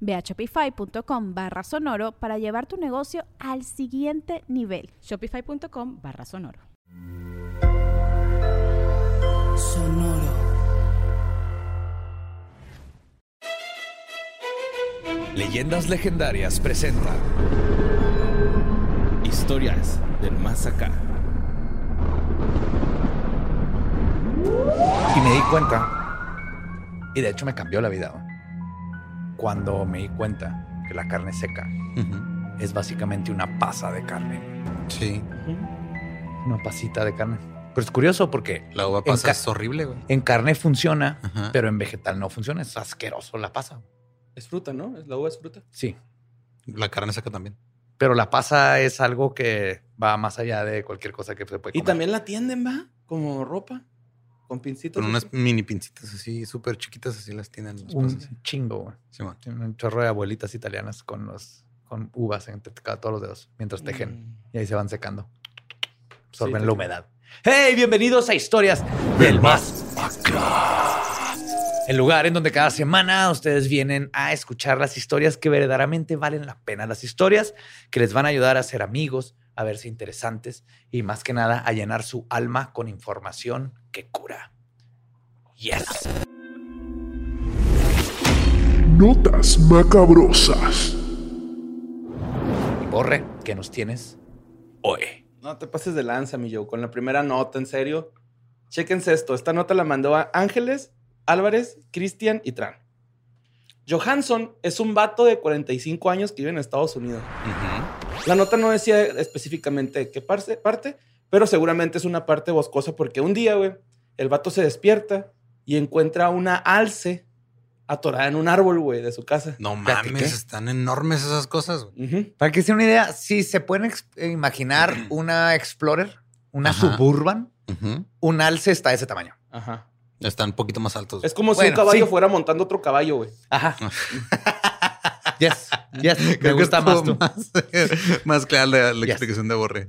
Ve a shopify.com barra sonoro para llevar tu negocio al siguiente nivel. Shopify.com barra sonoro. Sonoro. Leyendas Legendarias presenta Historias del Más Acá. Y me di cuenta, y de hecho me cambió la vida, cuando me di cuenta que la carne seca es básicamente una pasa de carne. Sí. Una pasita de carne. Pero es curioso porque La uva pasa ca- es horrible, güey. en carne funciona, Ajá. pero en vegetal no funciona. Es asqueroso la pasa. Es fruta, ¿no? Es- La uva es fruta. Sí. La carne seca también. Pero la pasa es algo que va más allá de cualquier cosa que se puede Y comer. también la tienden, ¿va? Como ropa. Con pincitos. Con unas así. mini pincitas así, súper chiquitas, así las tienen. las un chingo, güey. Tienen un chorro de abuelitas italianas con los con uvas entre cada todos los dedos mientras tejen Mm. y ahí se van secando. Absorben Sí, la humedad. ¡Hey! Bienvenidos a Historias del Más El lugar en donde cada semana ustedes vienen a escuchar las historias que verdaderamente valen la pena. Las historias que les van a ayudar a ser amigos, a verse interesantes y más que nada a llenar su alma con información que cura. Yes. Notas macabrosas. Y Borre, ¿qué nos tienes hoy? No te pases de lanza, mi Joe. Con la primera nota, en serio. Chéquense esto. Esta nota la mandó a Ángeles, Álvarez, Cristian y Tran. Johansson es un vato de 45 años que vive en Estados Unidos. La nota no decía específicamente qué parte, parte, pero seguramente es una parte boscosa porque un día, güey, el vato se despierta y encuentra una alce atorada en un árbol, güey, de su casa. No mames, ¿qué? están enormes esas cosas. Para que se den una idea, si se pueden ex- imaginar una Explorer, una Ajá. Suburban, un alce está de ese tamaño. Ajá. Están un poquito más altos. Es como si un caballo sí. fuera montando otro caballo, güey. Ajá. yes, yes. Me Creo gusta más tú. Más, más clara la, la Yes. explicación de Borre.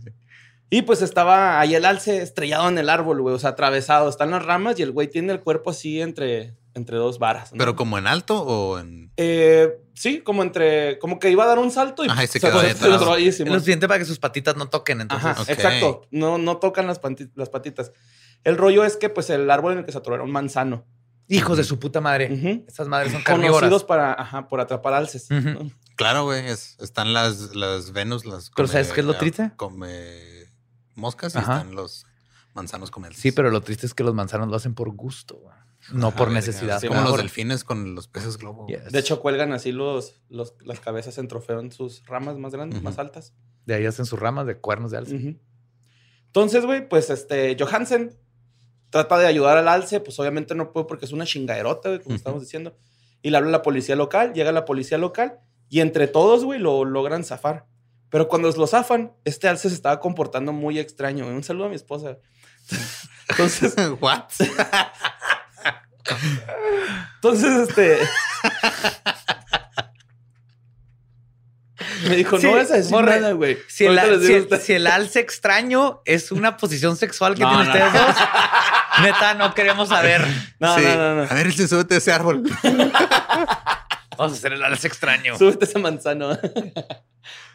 Y pues estaba ahí el alce estrellado en el árbol, güey, o sea, atravesado. Están las ramas y el güey tiene el cuerpo así entre, entre dos varas. ¿no? Pero como en alto o en. Eh, sí, como entre, como que iba a dar un salto y, Ajá, y se quedó se entró ahí, lo suficiente para que sus patitas no toquen. Entonces, Ajá, exacto. No, no tocan las, las patitas. El rollo es que, pues, el árbol en el que se atoró era un manzano. Hijos de su puta madre. Ujú. Estas madres son carnívoras. Conocidos para, ajá, por atrapar alces. Claro, güey. es- están las, las Venus, las. Pero ¿sabes qué es lo triste? Come moscas y están los manzanos come Sí, pero lo triste es que los manzanos lo hacen por gusto, güey. no por necesidad. sí, como los delfines con los peces globo. Yes. De hecho, cuelgan así los, los, las cabezas en trofeo en sus ramas más grandes, más altas. de ahí hacen sus ramas de cuernos de alce. Entonces, güey, pues este, Johansen trata de ayudar al alce, pues obviamente no puede porque es una chingaderota, güey, como estamos diciendo. Y le habla a la policía local, llega la policía local y entre todos, güey, lo logran zafar. Pero cuando lo zafan, este alce se estaba comportando muy extraño. güey. Un saludo a mi esposa. Entonces, ¿What? entonces, este. Me dijo, Sí, no vas a decir morre, nada, güey. Si el, si, si alce extraño es una posición sexual que No, tienen no, ustedes no. dos, neta, no queremos saber. No, Sí. no, no, no. A ver, si súbete a ese árbol. Vamos a hacer el alce extraño. Súbete ese manzano.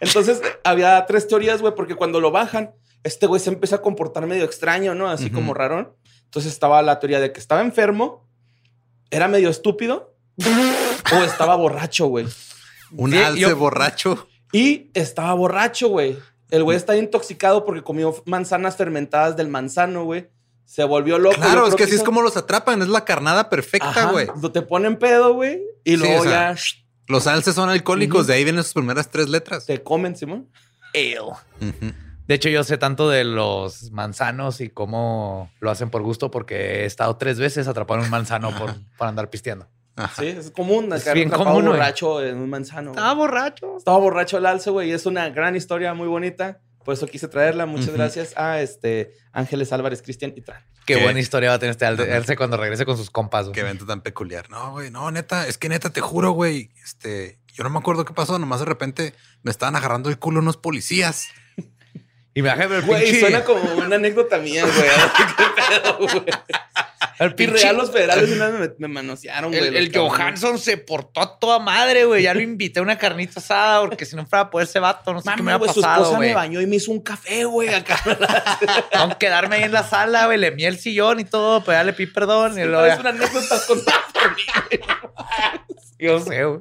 Entonces, había tres teorías, güey, porque cuando lo bajan, este güey se empieza a comportar medio extraño, ¿no? Así como rarón. Entonces estaba la teoría de que estaba enfermo, era medio estúpido o estaba borracho, güey. Un alce yo- borracho. Y estaba borracho, güey. El güey está intoxicado porque comió manzanas fermentadas del manzano, güey. Se volvió loco. Claro, es que así es como los atrapan. Es la carnada perfecta, güey. Te ponen pedo, güey. Y Sí, luego o sea, ya Los alces son alcohólicos. De ahí vienen sus primeras tres letras. te comen, Simón. Ujú. De hecho, yo sé tanto de los manzanos y cómo lo hacen por gusto porque he estado tres veces atrapado en un manzano por, por andar pisteando. Ajá. Sí, es común. Es bien común, borracho en un manzano. güey. borracho. Estaba borracho el alce, güey. y Es una gran historia muy bonita. Por eso quise traerla. Muchas gracias a este Ángeles Álvarez, Cristian y Tran. Qué, Qué- buena historia va a tener este Alce cuando regrese con sus compas. güey. Qué evento tan peculiar. No, güey, no, neta, es que neta, te juro, güey. Este, yo no me acuerdo qué pasó. Nomás de repente me estaban agarrando el culo unos policías. Y me bajé el Güey, pinche- suena como una anécdota mía, güey. ¿Qué pedo, güey? el Y pinche- real, los federales una vez me, me manosearon, güey. El, el. Johansson se portó a toda madre, güey. Ya lo invité a una carnita asada porque si no fuera por ese vato, no sé qué me hubiera güey, su pasado, esposa güey. me bañó y me hizo un café, güey, acá. Con quedarme ahí en la sala, güey. Le mié el sillón y todo, pero ya le pedí perdón. y luego es una anécdota contada por mí. Yo sé, güey.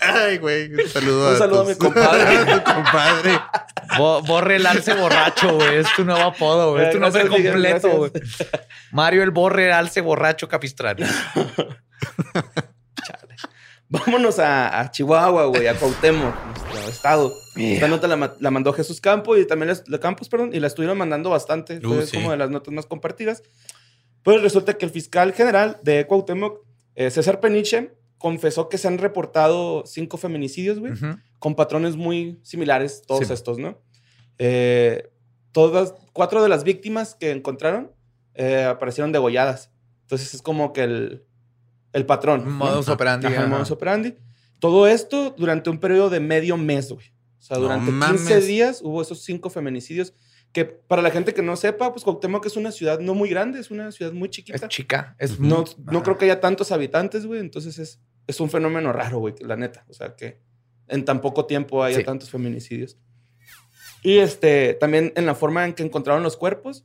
Ay, güey. Un saludo, Un saludo a mi compadre. a tu compadre. Bo- borre el alce borracho, güey. Es tu nuevo apodo, güey. Es tu nombre completo, güey. Mario el borre alce borracho capistrano. Vámonos a, a Chihuahua, güey, a Cuauhtémoc, nuestro estado. Esta nota la, la mandó Jesús Campo y también la Campos, perdón, y la estuvieron mandando bastante. Uh, es sí. como de las notas más compartidas. Pues resulta que el fiscal general de Cuauhtémoc, eh, César Peniche, confesó que se han reportado cinco feminicidios, güey, con patrones muy similares, todos Sí. estos, ¿no? Eh, todas, cuatro de las víctimas que encontraron eh, aparecieron degolladas. Entonces es como que el, el patrón. ¿no? Modus operandi. Ajá, el modus operandi. Todo esto durante un periodo de medio mes, güey. O sea, No durante 15 mames. días hubo esos cinco feminicidios. Que para la gente que no sepa, pues Cuauhtémoc es una ciudad no muy grande, es una ciudad muy chiquita. Es chica. Es no, muy- no creo que haya tantos habitantes, güey. Entonces es, es un fenómeno raro, güey, la neta. O sea, que en tan poco tiempo haya Sí. tantos feminicidios. Y este, también en la forma en que encontraron los cuerpos,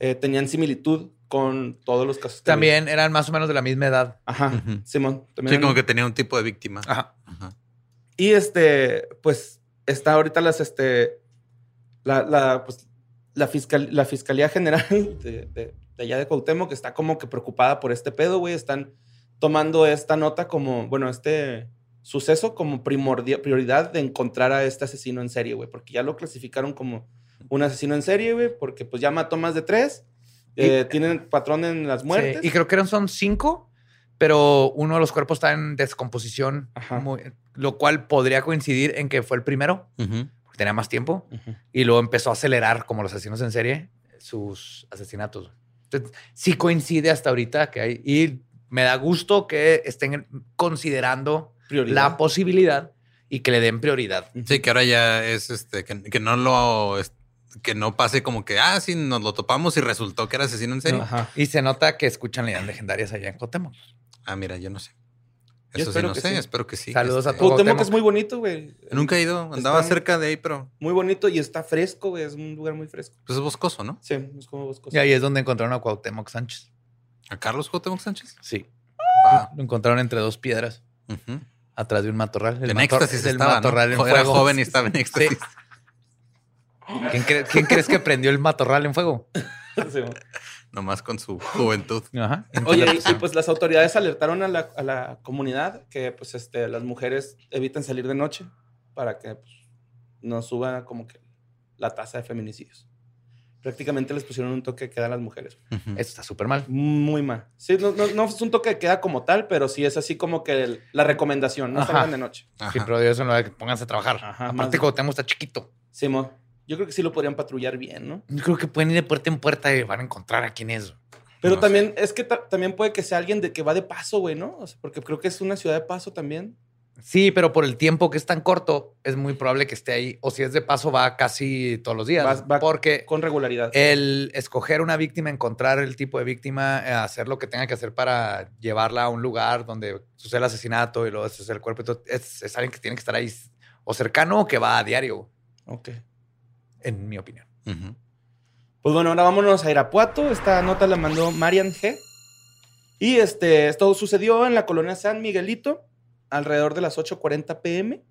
eh, tenían similitud con todos los casos. que También eran más o menos de la misma edad. Ajá. Simón. También Sí, eran- como que tenía un tipo de víctima. Ajá. Ajá. Y este, pues, está ahorita las, este, la, la, pues, la, fiscal, la Fiscalía General de, de, de allá de Cuauhtémoc que está como que preocupada por este pedo, güey. Están tomando esta nota como, bueno, este suceso como primordia- prioridad de encontrar a este asesino en serie, güey. Porque ya lo clasificaron como un asesino en serie, güey, porque pues ya mató más de tres. eh, tienen patrón en las muertes. Sí, y creo que eran son cinco, pero uno de los cuerpos está en descomposición, Ajá. muy- lo cual podría coincidir en que fue el primero, porque tenía más tiempo, Ujú. y luego empezó a acelerar, como los asesinos en serie, sus asesinatos. Entonces, sí coincide hasta ahorita que hay, y me da gusto que estén considerando Prioridad. la posibilidad y que le den prioridad. Sí, que ahora ya es este, que, que no lo, que no pase como que, ah, sí, nos lo topamos y resultó que era asesino en serie. Ajá. Y se nota que escuchan leyendas legendarias allá en Cotemo. Ah, mira, yo no sé. Yo Eso sí, espero no que sé, sí. espero que sí. Saludos a Este, todos. Cuauhtémoc Cuauhtémoc. es muy bonito, güey. Nunca he ido, andaba Está- cerca de ahí, pero Muy bonito y está fresco, güey. Es un lugar muy fresco. pues es boscoso, ¿no? Sí, es como boscoso. Y ahí es donde encontraron a Cuauhtémoc Sánchez. ¿A Carlos Cuauhtémoc Sánchez? Sí. Ah, Lo encontraron entre dos piedras, atrás de un matorral. El En mator- éxtasis el estaba, ¿no? matorral en Era fuego. joven y estaba en éxtasis. ¿Quién, cre- quién crees que prendió el matorral en fuego? Sí. Nomás con su juventud. Ajá. Oye, y, y, pues las autoridades alertaron a la, a la comunidad que pues este, las mujeres eviten salir de noche para que pues, no suba como que la tasa de feminicidios. Prácticamente les pusieron un toque de queda a las mujeres. Ujú. Esto está súper mal. Muy mal. Sí, no, no, no es un toque de queda como tal, pero sí es así como que el- la recomendación, no Ajá. salgan de noche. Ajá. Sí, pero eso no es que pónganse a trabajar. Ajá, Aparte, más- Cuauhtémoc está chiquito. Simón, yo creo que sí lo podrían patrullar bien, ¿no? Yo creo que pueden ir de puerta en puerta y van a encontrar a quién es. Pero No también es que ta- también puede que sea alguien de que va de paso, güey, ¿no? O sea, porque creo que es una ciudad de paso también. Sí, pero por el tiempo que es tan corto, es muy probable que esté ahí. O si es de paso, va casi todos los días. Va- va porque Con regularidad. el escoger una víctima, encontrar el tipo de víctima, eh, hacer lo que tenga que hacer para llevarla a un lugar donde sucede el asesinato y luego sucede el cuerpo, y todo, es, es alguien que tiene que estar ahí o cercano o que va a diario, Ok. en mi opinión. Pues bueno, ahora vámonos a Irapuato. Esta nota la mandó Marian G. Y este, esto sucedió en la colonia San Miguelito, alrededor de las 8:40 pm.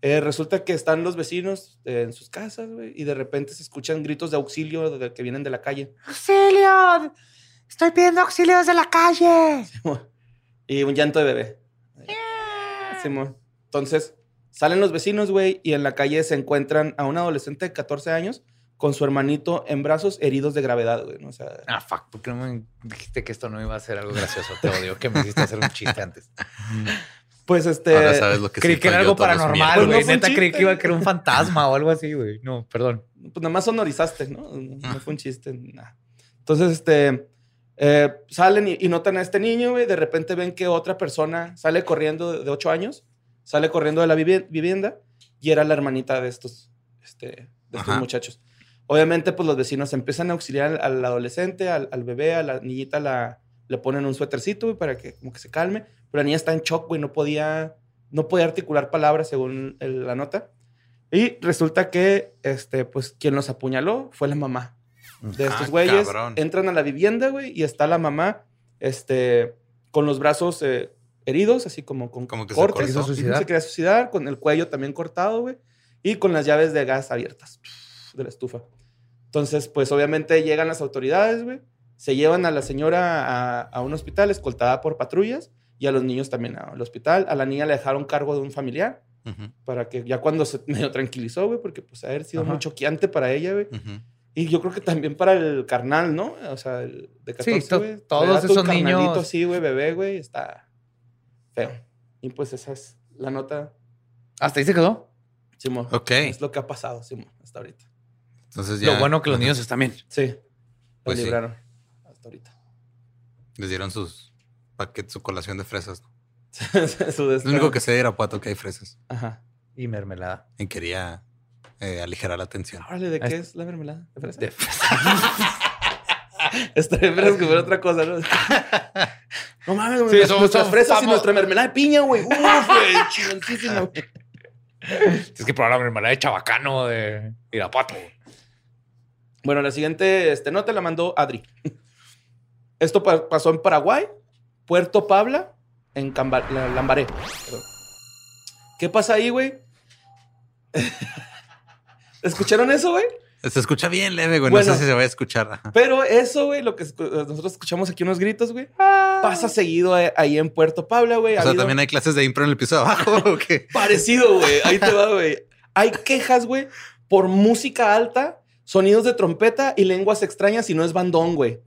Eh, resulta que están los vecinos eh, en sus casas, güey, y de repente se escuchan gritos de auxilio de, que vienen de la calle. ¡Auxilio! ¡Estoy pidiendo auxilio desde la calle! y un llanto de bebé. Simón. Entonces, salen los vecinos, güey, y en la calle se encuentran a un adolescente de 14 años con su hermanito en brazos heridos de gravedad, güey. ¿no? O sea, Ah, fuck. ¿Por qué no me dijiste que esto no iba a ser algo gracioso? Te odio que me hiciste hacer un chiste antes. pues este... Ahora sabes lo que creí que era algo paranormal, Pues no güey. fue un Neta creí que iba a crear un fantasma o algo así, güey. No, perdón. pues nada más sonorizaste, ¿no? No fue un chiste, nada. Entonces, este, eh, salen y, y notan a este niño, güey. De repente ven que otra persona sale corriendo de, de ocho años, sale corriendo de la vivi- vivienda y era la hermanita de estos, este, de estos muchachos. Obviamente, pues los vecinos empiezan a auxiliar al, al adolescente, al, al bebé, a la niñita la, le ponen un suétercito, güey, para que como que se calme. Pero la niña está en shock, güey, no podía, no podía articular palabras según el- la nota. Y resulta que, este, pues, quien los apuñaló fue la mamá de estos Ah, güeyes. cabrón. Entran a la vivienda, güey, y está la mamá, este, con los brazos eh, heridos, así como con Como que se cortes. cortó. Ujú, suicidar. Se quería suicidar, con el cuello también cortado, güey, y con las llaves de gas abiertas de la estufa. Entonces, pues, obviamente llegan las autoridades, güey, se llevan a la señora a, a un hospital escoltada por patrullas y a los niños también al hospital. A la niña le dejaron cargo de un familiar Ujú, para que ya cuando se medio tranquilizó, güey, porque pues haber sido Ajá. muy choqueante para ella, güey. ujú. Y yo creo que también para el carnal, ¿no? O sea, el de 14, Sí, todos esos niños- así, güey, bebé, güey, está feo. Y pues esa es la nota, ¿Hasta ahí se quedó? Simón. Ok. Es lo que ha pasado, Simón, hasta ahorita. Entonces ya Lo bueno que los niños están bien. Sí. Pues sí. Hasta ahorita. les dieron sus paquetes, su colación de fresas. Su Lo único que sé de Irapuato que hay fresas. Ajá. Y mermelada. Y quería eh, aligerar la tensión. Órale, ¿de qué Es- la mermelada? ¿De fresa? De- Estaría bien que fuera otra cosa, ¿no? No mames, güey. Sí, nuestras- somos- fresas y nuestra mermelada de piña, güey. Uf, güey. Chingoncísima, güey. Es que probar la mermelada de chabacano de Irapuato. Bueno, la siguiente este, nota la mandó Adri. Esto pa- pasó en Paraguay, Puerto Pabla, en Camba- Lambaré. Perdón. ¿Qué pasa ahí, güey? ¿Escucharon eso, güey? Se escucha bien leve, güey. Bueno. no sé si se va a escuchar. Pero eso, güey, lo que nosotros escuchamos aquí unos gritos, güey, pasa seguido ahí en Puerto Pabla, güey. O Ha sea, habido- también hay clases de impro en el piso de abajo. ¿o qué? Parecido, güey. Ahí te va, güey. Hay quejas, güey, por música alta, sonidos de trompeta y lenguas extrañas y no es bandón, güey.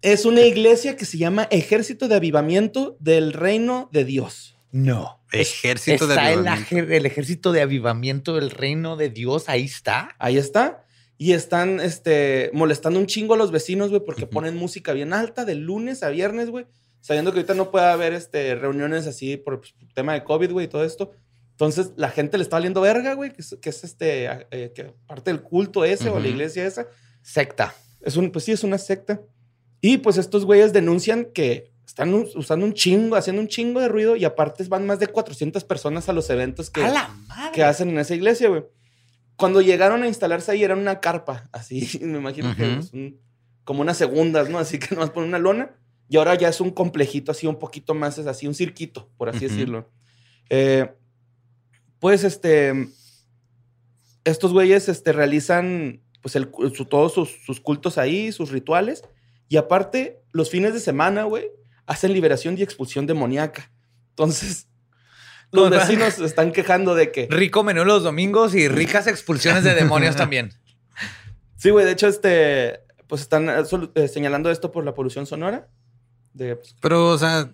es una iglesia que se llama Ejército de Avivamiento del Reino de Dios. No. Ejército de está el, avivamiento. ajer- el ejército de avivamiento del reino de Dios. Ahí está. Ahí está. Y están este, molestando un chingo a los vecinos, güey, porque ponen música bien alta de lunes a viernes, güey. Sabiendo que ahorita no puede haber este, reuniones así por pues, tema de COVID, güey, y todo esto. Entonces, la gente le está valiendo verga, güey, que es, que es este, eh, que parte del culto ese o la iglesia esa. Secta. Es un, pues sí, es una secta. Y pues estos güeyes denuncian que están us- usando un chingo, haciendo un chingo de ruido y aparte van más de 400 personas a los eventos que, hacen en esa iglesia, güey. Cuando llegaron a instalarse ahí era una carpa, así, me imagino que es un- como unas segundas, ¿no? Así que nomás ponen una lona y ahora ya es un complejito así un poquito más, es así, un cirquito, por así decirlo. Eh, pues este, estos güeyes este, realizan pues el, cu- su- todos sus, sus cultos ahí, sus rituales y aparte los fines de semana, güey, hacen liberación y expulsión demoníaca. Entonces, los No, vecinos se están quejando de que... Rico menú los domingos y ricas expulsiones de demonios también. Sí, güey, de hecho, este, pues están eh, eh, señalando esto por la polución sonora. De, pues, Pero, o sea,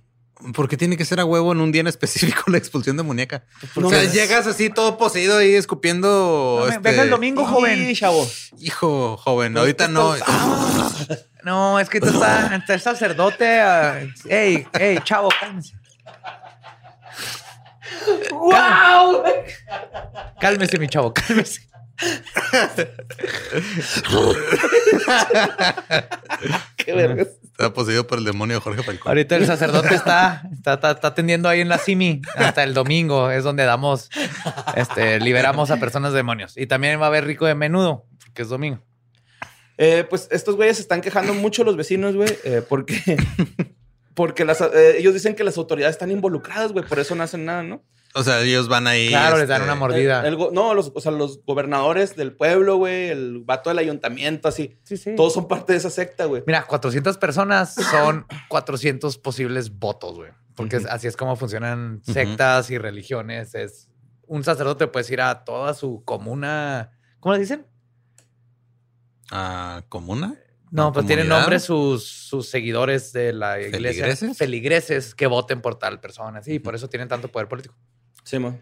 ¿por qué tiene que ser a huevo en un día en específico la expulsión de muñeca? no o sea, llegas así todo poseído ahí escupiendo. No, este, venga el domingo, joven. Sí, chavo. Hijo, joven, ahorita no. No, es que tú estás, está el sacerdote. ah, ey, ey, chavo, cálmese. ¡Wow! Cálmese, mi chavo, cálmese. ¡Qué vergas! Está poseído por el demonio de Jorge Falcón. Ahorita el sacerdote está, está, está, está atendiendo ahí en la Simi hasta el domingo. Es donde damos, este, liberamos a personas de demonios. Y también va a haber rico de menudo, porque es domingo. Eh, pues estos güeyes se están quejando mucho los vecinos, güey, eh, porque, porque las, eh, ellos dicen que las autoridades están involucradas, güey, por eso no hacen nada, ¿no? O sea, ellos van ahí. Claro, les dan este, una mordida. El- el go- no, los, o sea, los gobernadores del pueblo, güey, el vato del ayuntamiento, así. Sí, sí. Todos son parte de esa secta, güey. Mira, 400 personas son 400 posibles votos, güey. Porque así es como funcionan sectas y religiones. Es un sacerdote puede ir a toda su comuna. ¿Cómo le dicen? ah, ¿Comuna? No, ¿Una pues tienen nombre sus, sus seguidores de la iglesia. ¿Feligreses? Feligreses que voten por tal persona. Sí, por eso tienen tanto poder político. Sí, mo.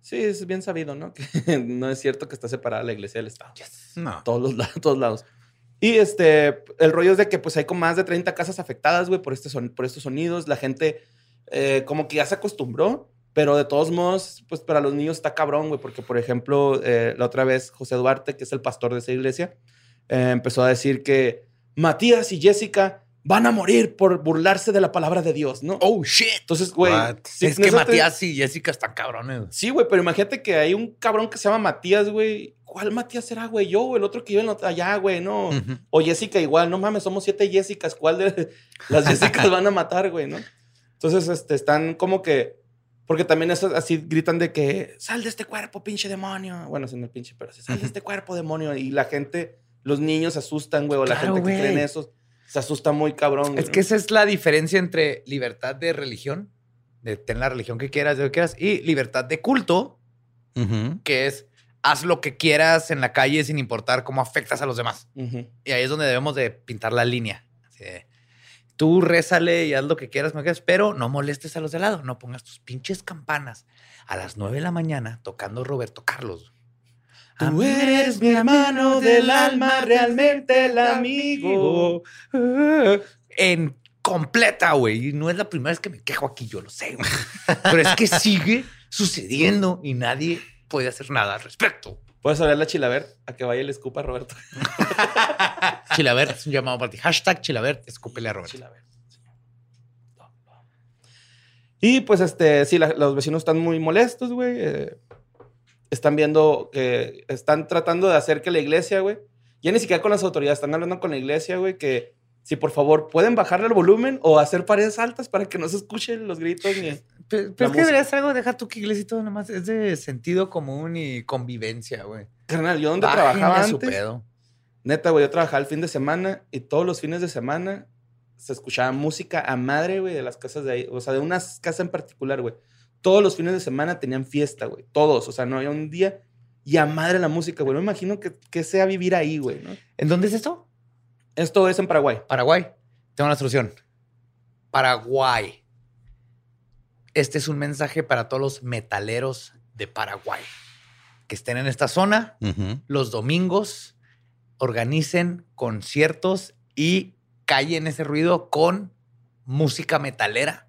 Sí, es bien sabido, ¿no? Que no es cierto que está separada la iglesia del Estado. No. Todos los lados, todos lados. Y este, el rollo es de que pues hay como más de 30 casas afectadas, güey, por, este son, por estos sonidos. La gente eh, como que ya se acostumbró, pero de todos modos, pues para los niños está cabrón, güey, porque por ejemplo, eh, la otra vez José Duarte, que es el pastor de esa iglesia, eh, empezó a decir que Matías y Jessica van a morir por burlarse de la palabra de Dios, ¿no? Oh, shit. Entonces, güey, es que te- Matías y Jessica están cabrones. Sí, güey, pero imagínate que hay un cabrón que se llama Matías, güey. ¿Cuál Matías será, güey? Yo, o el otro que vive en la otra- allá, güey, no. O Jessica igual, no mames, somos siete Jessicas. ¿Cuál de las Jessicas van a matar, güey, no? Entonces, este, están como que. Porque también eso, así gritan de que sal de este cuerpo, pinche demonio. Bueno, sin el pinche, pero sí, sal de este cuerpo, demonio. Y la gente, los niños se asustan, güey, o la Claro, gente que cree en eso se asusta muy cabrón. Es güey, que esa es la diferencia entre libertad de religión, de tener la religión que quieras, de lo que quieras, y libertad de culto, que es haz lo que quieras en la calle sin importar cómo afectas a los demás. Y ahí es donde debemos de pintar la línea. Así de, tú rézale y haz lo que quieras, lo que quieras, pero no molestes a los de al lado. No pongas tus pinches campanas a las 9 de la mañana tocando Roberto Carlos. Tú eres mi hermano del alma, realmente el amigo. En completa, güey. Y no es la primera vez que me quejo aquí, yo lo sé. Pero es que sigue sucediendo y nadie puede hacer nada al respecto. Puedes hablarle a Chilaver a que vaya y le escupa a Roberto. Chilabert es un llamado para ti. Hashtag Chilabert, escúpele a Roberto. Chilaver. Y pues, este, sí, la- los vecinos están muy molestos, güey. eh, están viendo que están tratando de hacer que la iglesia, güey, ya ni siquiera con las autoridades, están hablando con la iglesia, güey, que si por favor pueden bajarle el volumen o hacer paredes altas para que no se escuchen los gritos ni. Pero, pero es que música. debería ser algo, deja tú que iglesia y todo nomás. Es de sentido común y convivencia, güey. Carnal, yo donde trabajaba antes, pedo. neta, güey, yo trabajaba el fin de semana y todos los fines de semana se escuchaba música a madre, güey, de las casas de ahí. O sea, de una casa en particular, güey. Todos los fines de semana tenían fiesta, güey. Todos. O sea, no había un día y a madre la música, güey. No me imagino que, que sea vivir ahí, güey, ¿no? ¿En dónde es esto? Esto es en Paraguay. Paraguay. Tengo una solución. Paraguay. Este es un mensaje para todos los metaleros de Paraguay que estén en esta zona. Los domingos organicen conciertos y callen ese ruido con música metalera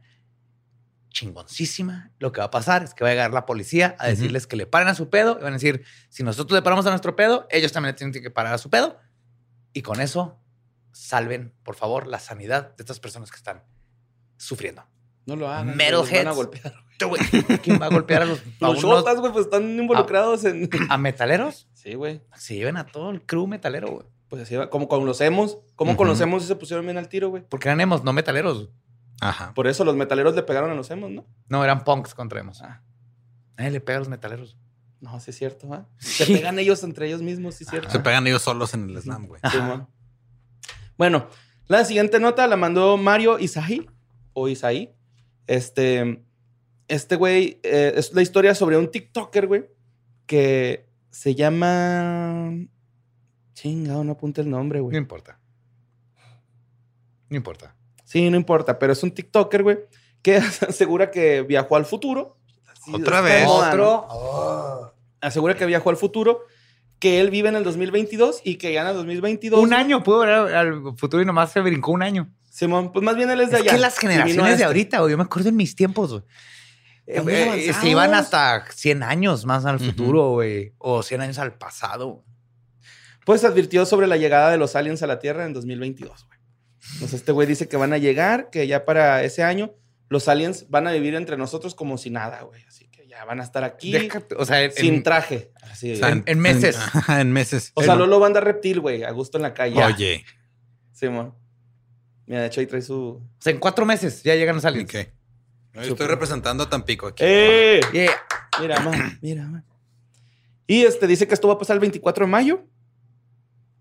chingoncísima. Lo que va a pasar es que va a llegar la policía a decirles que le paren a su pedo y van a decir, si nosotros le paramos a nuestro pedo, ellos también tienen que parar a su pedo. Y con eso salven, por favor, la sanidad de estas personas que están sufriendo. No lo hagan. Metalheads. van a golpear. ¿Quién va a golpear a los, a Los shotas, güey, pues están involucrados en. a metaleros? Sí, güey. Se lleven a todo el crew metalero, güey. Pues así va. Como con los emos. ¿Cómo Ujú. con los emos se pusieron bien al tiro, güey? Porque eran emos, no metaleros. Ajá. Por eso los metaleros le pegaron a los emos, ¿no? No, eran punks contra emos. Ah. Nadie le pega a los metaleros. No, sí es cierto, ¿va? Se Sí. pegan ellos entre ellos mismos, sí es cierto. Se pegan ellos solos en el slam, güey. Bueno, la siguiente nota la mandó Mario Isaí o Isaí. Este, este güey eh, es la historia sobre un TikToker, güey, que se llama. Chingado, no apunte el nombre, No güey. importa. No importa. Sí, no importa, pero es un TikToker, güey, que asegura que viajó al futuro. Así Otra vez. moda, ¿no? Otro. Asegura que viajó al futuro, que él vive en el 2022 y que ya en el 2022. Un año pudo ver al futuro y nomás se brincó un año. Simón, pues más bien él es de Es allá. que las generaciones de este. ahorita, güey, yo me acuerdo en mis tiempos, güey. Eh, eh, se iban hasta 100 años más al futuro, güey. O 100 años al pasado. Pues advirtió sobre la llegada de los aliens a la Tierra en 2022, güey. Entonces este güey dice que van a llegar, que ya para ese año los aliens van a vivir entre nosotros como si nada, güey. Así que ya van a estar aquí Déjate, o sea, en, sin traje. Así, O sea, En- en meses. En, meses. o sea, Lolo va a andar reptil, güey, a gusto en la calle. Oye. Simón. Mira, de hecho ahí trae su... o sea, en cuatro meses ya llegan los aliens. estoy representando a Tampico aquí. ¡Eh! Yeah. Mira, man, mira, man. Y este dice que esto va a pasar el 24 de mayo.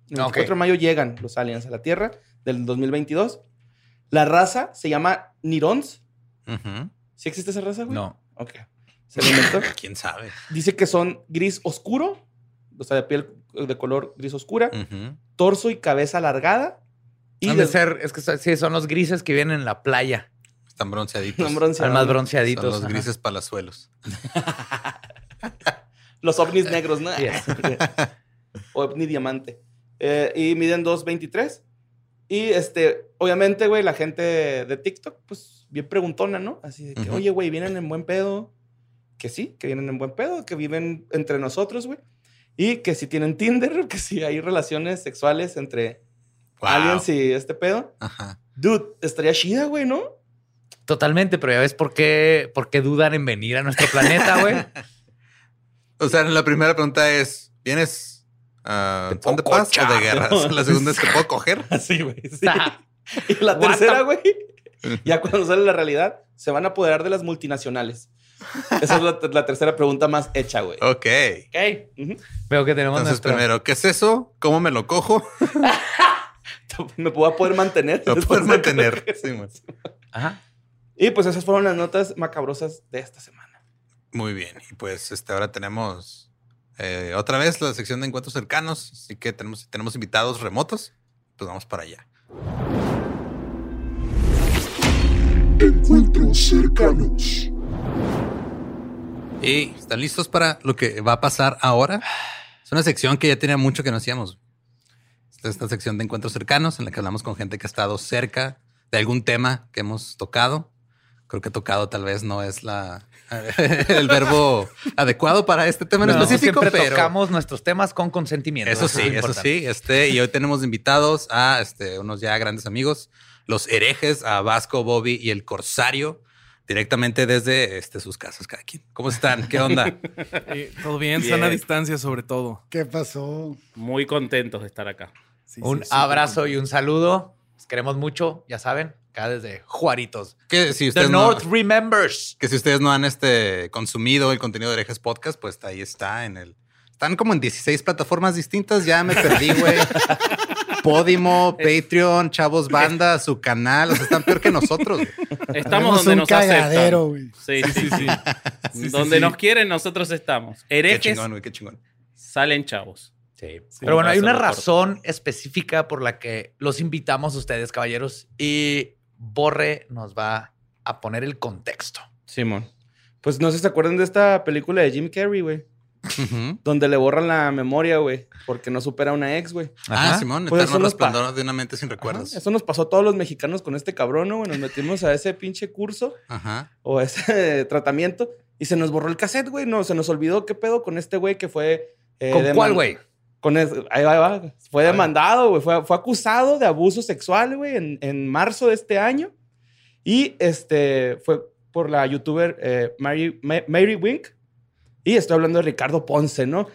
El 24 Ok. de mayo llegan los aliens a la Tierra del 2022. La raza se llama Nirons. Ujú. ¿Sí existe esa raza, güey? No. Ok. Se. ¿Quién sabe? Dice que son gris oscuro, o sea, de piel de color gris oscura, torso y cabeza alargada. Y Han de ser, es que son- sí, son los grises que vienen en la playa. Están bronceaditos. Son más Son bronceaditos. los ajá. grises palazuelos. Los ovnis negros, ¿no? Es. ovni diamante. Eh, y miden 2.23. Y este, obviamente, güey, la gente de TikTok, pues bien preguntona, ¿no? Así de que, oye, güey, vienen en buen pedo. Que sí, que vienen en buen pedo, que viven entre nosotros, güey. Y que si tienen Tinder, que si hay relaciones sexuales entre Wow. aliens y este pedo. Ajá. Dude, estaría chida, güey, ¿no? Totalmente, pero ya ves por qué, por qué dudan en venir a nuestro planeta, güey. O sea, la primera pregunta es: ¿vienes ah, Te son de puedo paz o de cochar. guerra? La segunda es: ¿te puedo coger? Así, güey. sí. y la tercera, güey, ya cuando sale la realidad, se van a apoderar de las multinacionales. Esa es la, la tercera pregunta más hecha, güey. Ok. Ok. Veo que tenemos Entonces, primero, ¿qué es eso? ¿Cómo me lo cojo? Me puedo poder mantener. Puedes de- mantener. Sí, man. Ajá. Y pues esas fueron las notas macabrosas de esta semana. Muy bien. Y pues este, ahora tenemos eh, otra vez la sección de encuentros cercanos. Así que tenemos, tenemos invitados remotos. Pues vamos para allá. Encuentros cercanos. Y están listos para lo que va a pasar ahora. Es una sección que ya tenía mucho que no hacíamos. Esta es esta sección de encuentros cercanos en la que hablamos con gente que ha estado cerca de algún tema que hemos tocado. Creo que tocado tal vez no es la el verbo adecuado para este tema en No, específico, siempre pero tocamos nuestros temas con consentimiento. eso es sí, lo eso sí. Este, y hoy tenemos invitados a este, unos ya grandes amigos, los herejes, a Vasco, Bobby y el Corsario, directamente desde este, sus casas, cada quien. ¿Cómo están? ¿Qué onda? Eh, Todo bien, Bien. sana distancia sobre todo. ¿Qué pasó? Muy contentos de estar acá. Sí, Un sí, abrazo sí. y un saludo. Los queremos mucho, ya saben, acá desde Juaritos. Que si The ustedes no, North remembers. que si ustedes no han este, consumido el contenido de Herejes Podcast, pues ahí está en el. Están como en 16 plataformas distintas. Ya me perdí, güey. Podimo, Patreon, Chavos Banda, su canal. O sea, están peor que nosotros. güey. Estamos Tenemos donde un nos cagadero, aceptan. güey. Sí, sí, sí. Sí, sí, donde sí. nos quieren, nosotros estamos. Qué Herejes chingón, güey, qué chingón. salen chavos. Sí. Pero bueno, hay una razón específica por la que los invitamos a ustedes, caballeros, y Borre nos va a poner el contexto. Simón. Pues no sé si se acuerdan de esta película de Jim Carrey, güey. Ujú. Donde le borran la memoria, güey. Porque no supera a una ex, güey. Ah. Simón, Pues eterno eso nos pa- resplandor de una mente sin recuerdos. Ajá, Eso nos pasó a todos los mexicanos con este cabrón, güey? Nos metimos a ese pinche curso Ajá. o a ese tratamiento y se nos borró el cassette, güey. No, se nos olvidó qué pedo con este güey que fue. eh, ¿Con cuál, güey? Con es- ahí va, ahí va. Fue demandado, güey. Fue, fue acusado de abuso sexual, güey, en, en marzo de este año. Y este fue por la youtuber eh, Mary, Ma- Mary Wink. Y estoy hablando de Ricardo Ponce, ¿no?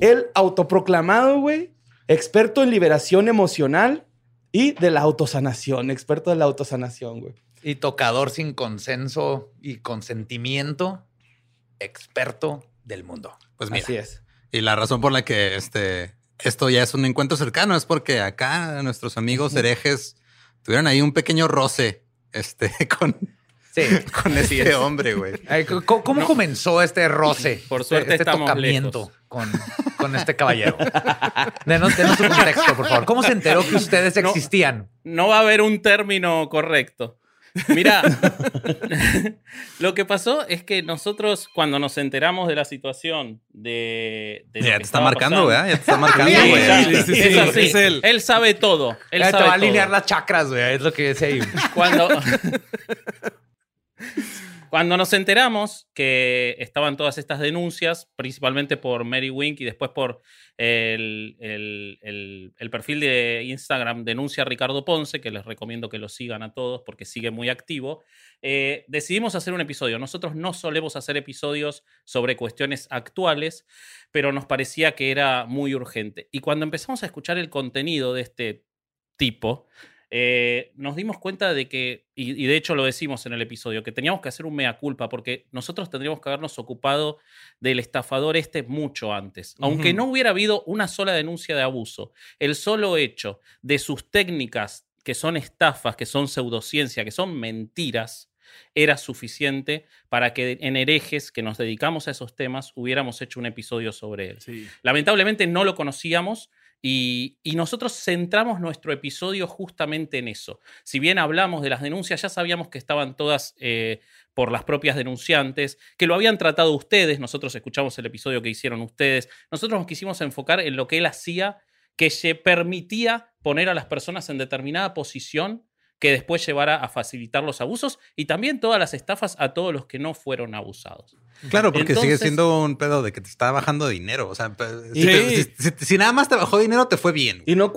El autoproclamado, güey, experto en liberación emocional y de la autosanación, experto de la autosanación, güey. Y tocador sin consenso y consentimiento, experto del mundo. Pues mira. Así es. Y la razón por la que este, esto ya es un encuentro cercano es porque acá nuestros amigos herejes tuvieron ahí un pequeño roce este, con, Sí. con este hombre, güey. ¿Cómo, comenzó este roce? Por suerte este estamos tocamiento lejos. con, con este caballero. Denos, denos su contexto, por favor. ¿Cómo se enteró que ustedes No. existían? No va a haber un término correcto. Mira, lo que pasó es que nosotros cuando nos enteramos de la situación de... de Ya te está marcando, pasando- güey. Ya te está marcando, güey. sí, sí, sí, es él. Él sabe todo. Él Ya te sabe va a alinear todo. las chakras, güey. Es lo que dice ahí. Cuando, cuando nos enteramos que estaban todas estas denuncias, principalmente por Mary Wink y después por el, perfil de Instagram Denuncia Ricardo Ponce, que les recomiendo que lo sigan a todos porque sigue muy activo, eh, decidimos hacer un episodio. Nosotros no solemos hacer episodios sobre cuestiones actuales, pero nos parecía que era muy urgente. Y cuando empezamos a escuchar el contenido de este tipo, eh, nos dimos cuenta de que, y, y de hecho lo decimos en el episodio, que teníamos que hacer un mea culpa porque nosotros tendríamos que habernos ocupado del estafador este mucho antes. Aunque no hubiera habido una sola denuncia de abuso, el solo hecho de sus técnicas que son estafas, que son pseudociencia, que son mentiras, era suficiente para que en herejes que nos dedicamos a esos temas hubiéramos hecho un episodio sobre él. Sí. Lamentablemente no lo conocíamos y, nosotros centramos nuestro episodio justamente en eso. Si bien hablamos de las denuncias, ya sabíamos que estaban todas eh, por las propias denunciantes, que lo habían tratado ustedes, nosotros escuchamos el episodio que hicieron ustedes, nosotros nos quisimos enfocar en lo que él hacía que se permitía poner a las personas en determinada posición que después llevara a facilitar los abusos y también todas las estafas a todos los que no fueron abusados. Claro, porque sigue Entonces- siendo un pedo de que te está bajando dinero. O sea, si, Sí. te- si- si- si nada más te bajó dinero, te fue bien. Y no,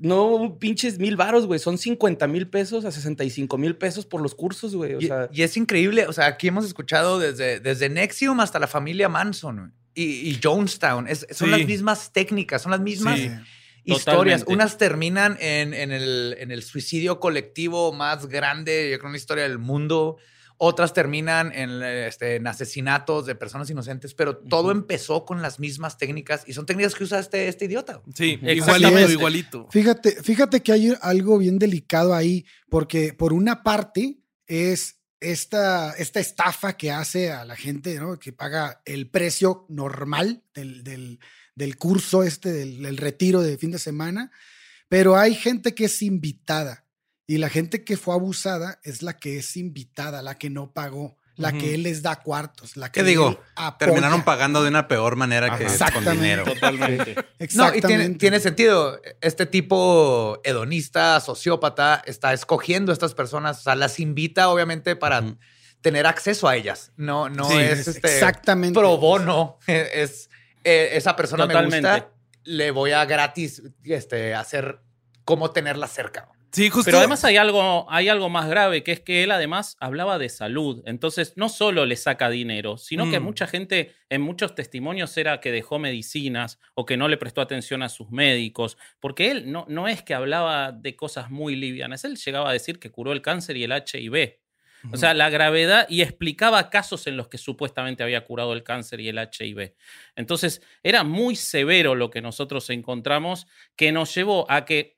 no pinches mil varos, güey. Son 50 mil pesos a 65 mil pesos por los cursos, güey. O Y, sea, y es increíble, o sea, aquí hemos escuchado desde, desde Nexium hasta la familia Manson güey, y, y Jonestown. Es- son Sí. las mismas técnicas, son las mismas Sí. Historias. Totalmente. Unas terminan en, en el, en el suicidio colectivo más grande, yo creo, en la historia del mundo. Otras terminan en, este, en asesinatos de personas inocentes, pero todo empezó con las mismas técnicas y son técnicas que usa este, este idiota. Sí, igualito, igualito. Fíjate, fíjate que hay algo bien delicado ahí, porque por una parte es esta, esta estafa que hace a la gente, ¿no? Que paga el precio normal del, del- del curso este, del, del retiro de fin de semana, pero hay gente que es invitada y la gente que fue abusada es la que es invitada, la que no pagó, la que él les da cuartos, la que ¿Qué digo? apoya. Terminaron pagando de una peor manera que Ajá. con Exactamente. dinero. Totalmente. No, y Exactamente. tiene, tiene sentido. Este tipo hedonista, sociópata, está escogiendo a estas personas, o sea, las invita obviamente para tener acceso a ellas. No, no Sí, es Es este exactamente. pro bono. Es eh, esa persona me Totalmente. gusta, le voy a gratis este, hacer cómo tenerla cerca. Sí, justo. Pero además hay algo, hay algo más grave, que es que él además hablaba de salud. Entonces, no solo le saca dinero, sino que Mm. mucha gente, en muchos testimonios, era que dejó medicinas o que no le prestó atención a sus médicos. Porque él no, no es que hablaba de cosas muy livianas. Él llegaba a decir que curó el cáncer y el HIV. O sea, la gravedad y explicaba casos en los que supuestamente había curado el cáncer y el HIV. Entonces, era muy severo lo que nosotros encontramos, que nos llevó a que,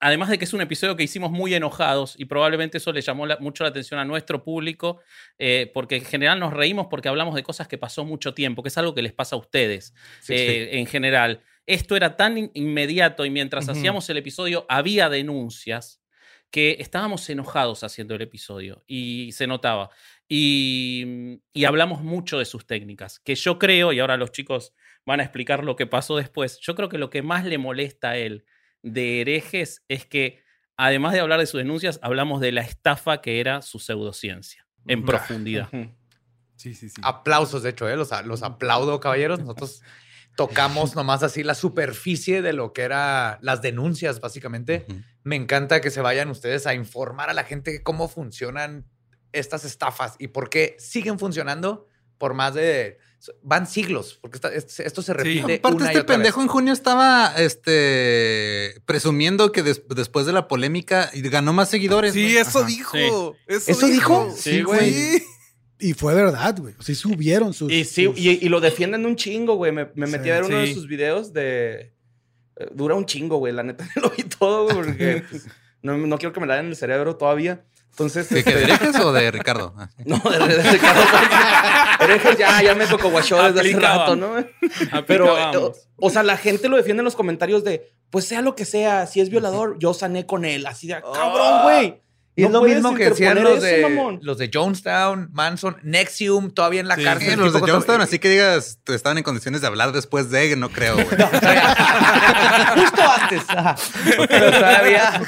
además de que es un episodio que hicimos muy enojados y probablemente eso le llamó la- mucho la atención a nuestro público, eh, porque en general nos reímos porque hablamos de cosas que pasó mucho tiempo, que es algo que les pasa a ustedes eh, en general. Esto era tan in- inmediato y mientras hacíamos el episodio había denuncias que estábamos enojados haciendo el episodio y se notaba. Y, y hablamos mucho de sus técnicas, que yo creo, y ahora los chicos van a explicar lo que pasó después, yo creo que lo que más le molesta a él de herejes es que, además de hablar de sus denuncias, hablamos de la estafa que era su pseudociencia, en profundidad. Sí, sí, sí. Aplausos, de hecho, ¿eh? los, los aplaudo, caballeros. Nosotros tocamos nomás así la superficie de lo que eran las denuncias, básicamente. Me encanta que se vayan ustedes a informar a la gente cómo funcionan estas estafas y por qué siguen funcionando por más de... Van siglos, porque esta- es- esto se repite Aparte, una y este otra pendejo vez. en junio estaba este, presumiendo que des- después de la polémica ganó más seguidores. Sí, eso dijo. Sí. Eso, ¿Eso dijo? Sí, güey. Sí. Y fue verdad, güey. Sí subieron sus. Y sí, sus- y, y lo defienden un chingo, güey. Me, me Sí, metí a ver uno de sus videos de. eh, Dura un chingo, güey. La neta lo vi todo, güey, porque pues, no, no quiero que me la den en el cerebro todavía. Entonces. ¿De, este, qué, de herejes o de Ricardo? Ah, sí. No, de, de, de Ricardo. Herejes ya, ya me tocó guachó desde hace rato, ¿no? Pero, eh, o sea, la gente lo defiende en los comentarios de, pues sea lo que sea, si es violador, yo sané con él. Así de, cabrón, güey. Y es No lo puedes mismo que decían los de, los de Jonestown, Manson, Nexium, todavía en la Sí, cárcel. Sí, los de Jonestown, así que digas, estaban en condiciones de hablar después de, no creo, güey. Justo antes. ajá. Pero todavía.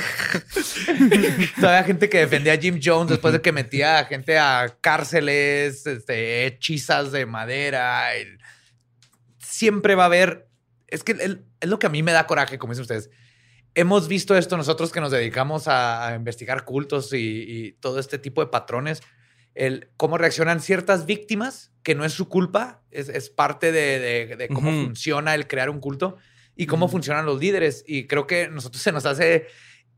todavía gente que defendía a Jim Jones después de que metía a gente a cárceles, este, hechizas de madera. el- Siempre va a haber. Es que el- es lo que a mí me da coraje, como dicen ustedes. Hemos visto esto nosotros que nos dedicamos a, a investigar cultos y, y todo este tipo de patrones. El cómo reaccionan ciertas víctimas, que no es su culpa, es, es parte de, de- de cómo funciona el crear un culto y cómo funcionan los líderes. Y creo que a nosotros se nos hace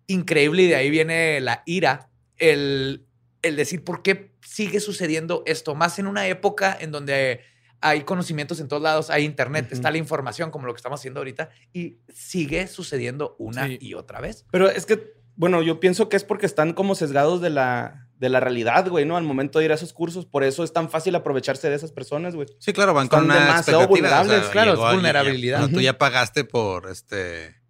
increíble y de ahí viene la ira, el, el decir por qué sigue sucediendo esto, más en una época en donde hay conocimientos en todos lados, hay internet, está la información como lo que estamos haciendo ahorita y sigue sucediendo una Sí. y otra vez. Pero es que, bueno, yo pienso que es porque están como sesgados de la, de la realidad, güey, ¿no? Al momento de ir a esos cursos. Por eso es tan fácil aprovecharse de esas personas, güey. Sí, claro, van Están con una expectativa. vulnerables, claro, es vulnerabilidad. ya- tú ya pagaste por este.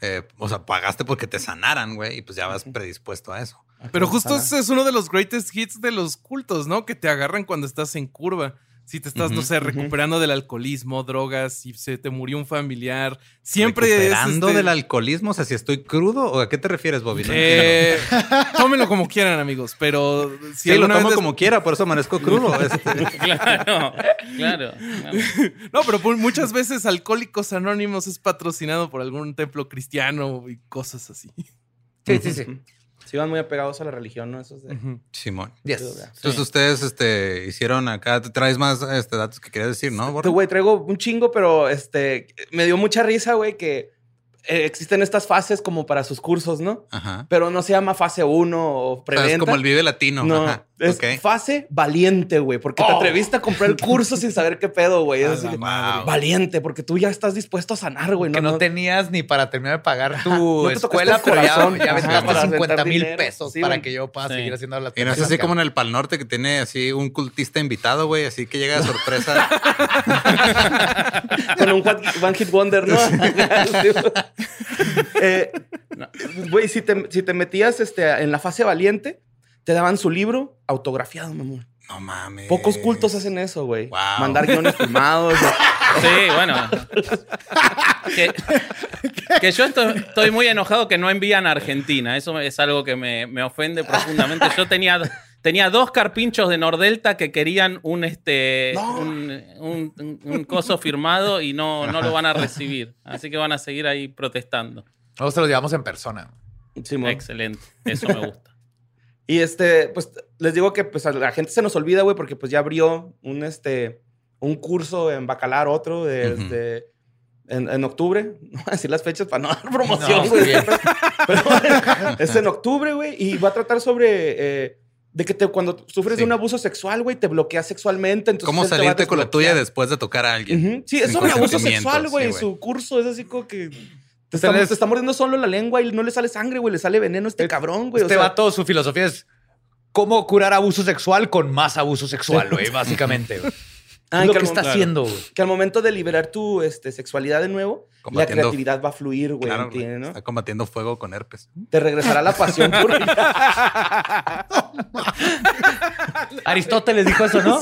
eh, o sea, pagaste porque te sanaran, güey, y pues ya vas predispuesto a eso. Pero justo ese es uno de los greatest hits de los cultos, ¿no? Que te agarran cuando estás en curva. Si te estás, no sé, recuperando del alcoholismo, drogas, si se te murió un familiar. Siempre es. Recuperando este, del alcoholismo, o sea, si estoy crudo, ¿o a qué te refieres, Bobby? No eh, tómenlo como quieran, amigos, pero si sí, lo tomo vez- como quiera, por eso amanezco crudo. este. Claro, claro. claro. No, pero muchas veces Alcohólicos Anónimos es patrocinado por algún templo cristiano y cosas así. Sí, sí, sí. Sí, van muy apegados a la religión, ¿no? Esos de... Simón. Yes. Entonces ustedes este, hicieron acá, te traes más este, datos que querías decir, ¿no? Borre? güey, traigo un chingo, pero este me dio mucha risa, güey, que eh, existen estas fases como para sus cursos, ¿no? Ajá. Pero no se llama fase 1 o O sea, preventa. es como el Vive Latino. No, Ajá. es ok. fase valiente, güey, porque te Oh. atreviste a comprar el curso sin saber qué pedo, güey. Es la que, madre. Valiente, porque tú ya estás dispuesto a sanar, güey. que no, tenías ni para terminar de pagar tu no escuela, el pero ya, corazón. ya aventaste para 50 aventar mil pesos Sí, para que yo pueda Sí. seguir haciendo las Y no es así como en el Pal Norte que tiene así un cultista invitado, güey, así que llega de sorpresa. Con un one, one hit wonder, ¿no? Eh, Güey, si te, si te metías este, en la fase valiente, te daban su libro autografiado, mamón. no mames. Pocos cultos hacen eso, güey. Wow. Mandar guiones firmados. Sí, bueno. Que, que yo estoy, estoy muy enojado que no envían a Argentina. Eso es algo que me, me ofende profundamente. Yo tenía, tenía dos carpinchos de Nordelta que querían un, este, No. un, un- un- un coso firmado y no, no lo van a recibir. Así que van a seguir ahí protestando. Nosotros los llevamos en persona. Simón. Excelente. Eso me gusta. Y este, pues les digo que pues a la gente se nos olvida, güey, porque pues ya abrió un este un curso en Bacalar, otro de, este, en, en octubre. No voy a decir las fechas para no dar promoción, No, güey. Pero es en octubre, güey, y va a tratar sobre eh, de que te, cuando sufres Sí. de un abuso sexual, güey, te bloqueas sexualmente. Entonces ¿Cómo salirte con la tuya después de tocar a alguien? Ujú. Sí, es sobre abuso sexual, güey. sí. Su curso es así como que te está, Ustedes- te está mordiendo solo la lengua y no le sale sangre, güey. Le sale veneno a este cabrón, güey. o Este sea, vato, su filosofía es cómo curar abuso sexual con más abuso sexual, güey, básicamente. Ah, es lo que está haciendo, güey. que al momento de liberar tu este, sexualidad de nuevo, la creatividad va a fluir, güey. Está combatiendo fuego con herpes. Te regresará la pasión por Aristóteles dijo eso, ¿no?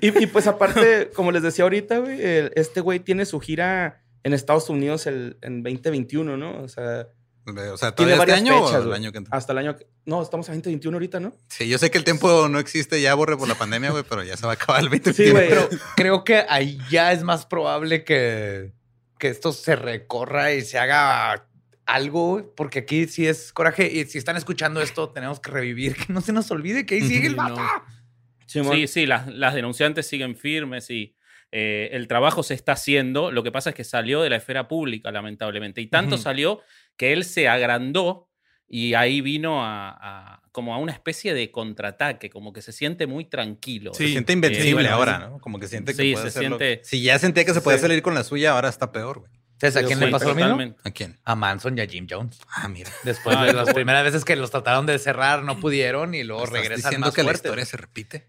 y, y, pues aparte, como les decía ahorita, güey, este güey tiene su gira en Estados Unidos el, en 2021, ¿no? O sea, O sea, tiene ¿todavía este varias año fechas, o el año que entra? Hasta el año que... No, estamos a 2021 ahorita, ¿no? Sí, yo sé que el tiempo no existe ya, borre por la pandemia, güey, pero ya se va a acabar el 20 Sí, güey. Pero creo que ahí ya es más probable que, que esto se recorra y se haga algo, porque aquí sí es coraje. Y si están escuchando esto, tenemos que revivir, que no se nos olvide que ahí sigue el Sí, vato. no. Simón. Sí, sí, las, las denunciantes siguen firmes y eh, el trabajo se está haciendo. Lo que pasa es que salió de la esfera pública, lamentablemente. Y tanto salió que él se agrandó y ahí vino a, a- como a una especie de contraataque, como que se siente muy tranquilo. Sí. Se siente Eh, invencible bueno, ahora, ¿no? Como que siente que Sí, puede se hacerlo. siente- Si ya sentía que se podía Sí. salir con la suya, ahora está peor, güey. ¿Sabes a quién sí, le pasó lo mismo? ¿A quién? A Manson y a Jim Jones. Ah, mira. Después de las primeras veces que los trataron de cerrar, no pudieron y luego ¿Estás regresan diciendo más que la fuertes. historia se repite?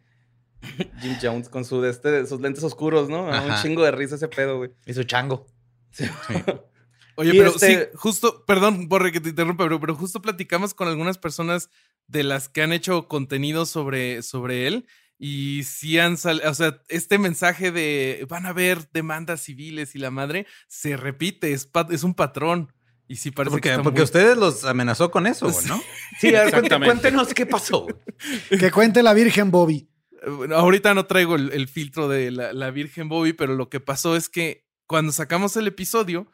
Jim Jones con su, de este, sus lentes oscuros, ¿no? Ah, Un Ajá. chingo de risa ese pedo, güey. Y su chango. Oye, Y pero este- sí, justo, perdón, Borre, que te interrumpa, pero, pero justo platicamos con algunas personas de las que han hecho contenido sobre, sobre él y sí han salido, o sea, este mensaje de van a haber demandas civiles y la madre se repite, es, pa- es un patrón. Y sí parece Porque, que está porque muy- ustedes los amenazó con eso, ¿no? Sí, a ver, cuente- Exactamente. cuéntenos qué pasó. Que cuente la Virgen Bobby. Eh, bueno, ahorita no traigo el, el filtro de la, la Virgen Bobby, pero lo que pasó es que cuando sacamos el episodio,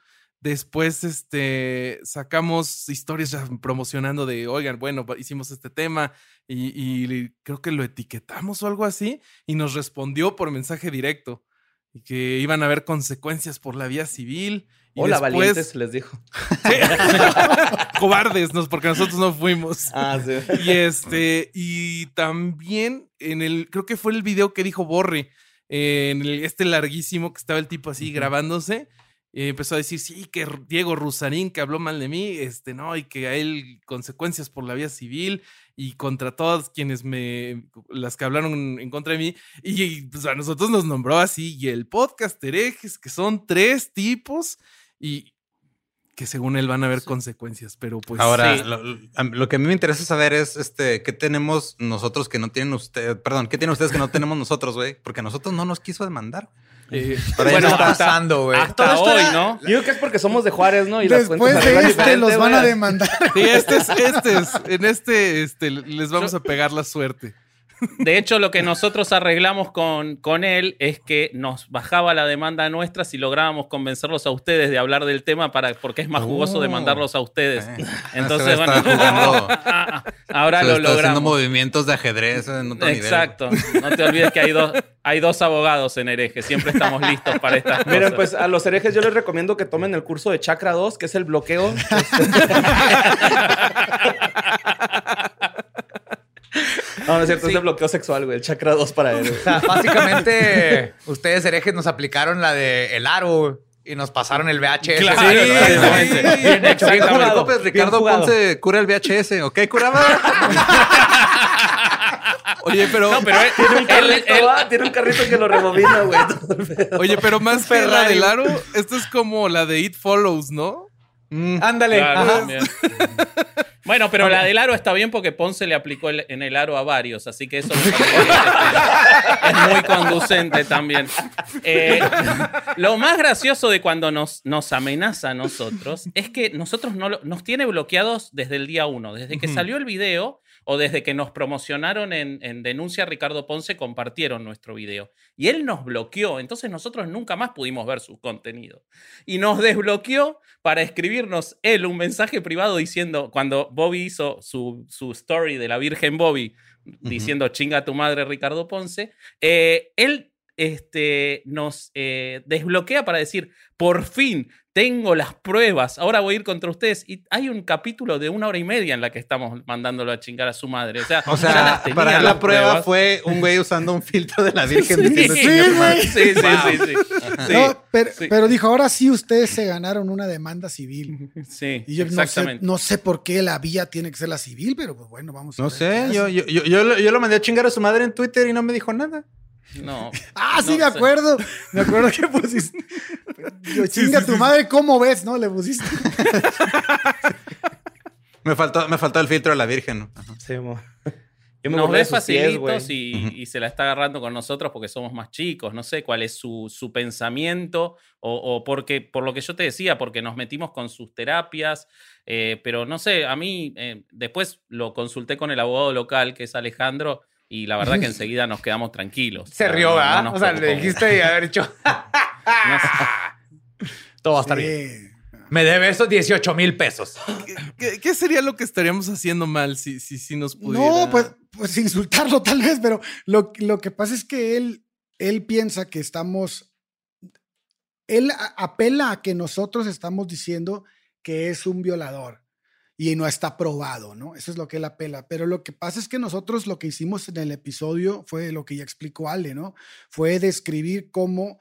después este, sacamos historias ya promocionando de, oigan, bueno, hicimos este tema y, y creo que lo etiquetamos o algo así, y nos respondió por mensaje directo y que iban a haber consecuencias por la vía civil Y Hola, después- valientes, les dijo. Cobardes, nos, porque nosotros no fuimos. Ah, sí. Y este, y también en el, creo que fue el video que dijo Borre, en el- este larguísimo que estaba el tipo así grabándose, eh, empezó a decir, sí, que Diego Rusarín, que habló mal de mí, este, no, y que a él consecuencias por la vía civil y contra todas quienes me, las que hablaron en contra de mí, y, pues a nosotros nos nombró así, y el podcast herejes, que son tres tipos, y que según él van a haber consecuencias, pero pues... Ahora, sí. lo, lo que a mí me interesa saber es este qué tenemos nosotros que no tienen ustedes, perdón, qué tienen ustedes que no tenemos nosotros, güey, porque a nosotros no nos quiso demandar. Eh, Pero Bueno, ya está pasando, güey. Hasta esto hoy, era- ¿no? Yo digo que es porque somos de Juárez, ¿no? Y las Después cuentas de este los van a demandar. Sí, este es, este es, en este, este, les vamos a pegar la suerte. De hecho, lo que nosotros arreglamos con, con él es que nos bajaba la demanda nuestra si lográbamos convencerlos a ustedes de hablar del tema para, porque es más jugoso Oh. demandarlos a ustedes. Eh, Entonces, bueno, ahora Se lo está haciendo logramos. movimientos de ajedrez en otro nivel. Exacto. No te olvides que hay dos, hay dos abogados en hereje. Siempre estamos listos para estas cosas. Miren, pues a los herejes yo les recomiendo que tomen el curso de Chakra 2, que es el bloqueo. no, no es cierto, es de bloqueo sexual, güey. El Chakra 2 para él. güey. O sea, básicamente, ustedes herejes nos aplicaron la de el aro y nos pasaron el VHS. Claro, Sí, sí, Bien hecho. Sí, jugado, bien Ricardo. Ponce cura el VHS. ¿Ok, curaba? Oye, pero, No, pero él- Tiene un él- carrito, él- ¿va? Tiene un carrito que lo rebobina, güey. oye, pero más que la del aro, esto es como la de It Follows, ¿no? Mm. Ándale. Claro. Bueno, pero la del aro está bien porque Ponce le aplicó el- en el aro a varios, así que eso me parece que es muy conducente también. Eh, lo más gracioso de cuando nos, nos amenaza a nosotros es que nosotros no lo- nos tiene bloqueados desde el día uno, desde que salió el video o desde que nos promocionaron en, en Denuncia a Ricardo Ponce, compartieron nuestro video. Y él nos bloqueó, entonces nosotros nunca más pudimos ver su contenido. Y nos desbloqueó para escribirnos él un mensaje privado diciendo, cuando Bobby hizo su, su story de la Virgen Bobby, diciendo chinga tu madre Ricardo Ponce, eh, él este, nos eh, desbloquea para decir, por fin tengo las pruebas, ahora voy a ir contra ustedes. Y hay un capítulo de una hora y media en la que estamos mandándolo a chingar a su madre. O sea, O sea, para la prueba pruebas. fue un güey usando un filtro de la Virgen. Sí, diciendo, sí, sí, sí, sí, sí. Sí, No, pero, sí. pero dijo, ahora sí ustedes se ganaron una demanda civil. sí, Y yo no sé, exactamente. no sé por qué la vía tiene que ser la civil, pero pues bueno, vamos a No ver sé, yo, yo, yo, yo, lo- yo lo mandé a chingar a su madre en Twitter y no me dijo nada. No. Ah, sí, No me sé. acuerdo. Me acuerdo que pusiste. Yo, chinga tu madre, ¿cómo ves? ¿No? Le pusiste. Me faltó, me faltó el filtro de la Virgen. Ajá. Sí, mo. Yo me Nos ve pies, facilitos y, y se la está agarrando con nosotros porque somos más chicos. No sé cuál es su, su pensamiento o, o porque, por lo que yo te decía, porque nos metimos con sus terapias. eh, pero no sé, a mí eh, después lo consulté con el abogado local, que es Alejandro, y la verdad que enseguida nos quedamos tranquilos. Se rió, no- no ¿verdad? o sea, le dijiste y haber No sé. todo va a estar Sí. bien. Me debe esos 18 mil pesos. ¿Qué, qué sería lo que estaríamos haciendo mal si, si, si nos pudiera? No, pues, pues insultarlo tal vez, pero lo, lo que pasa es que él, él piensa que estamos. Él a- apela a que nosotros estamos diciendo que es un violador y no está probado, ¿no? Eso es lo que él apela. Pero lo que pasa es que nosotros lo que hicimos en el episodio fue lo que ya explicó Ale, ¿no? Fue describir cómo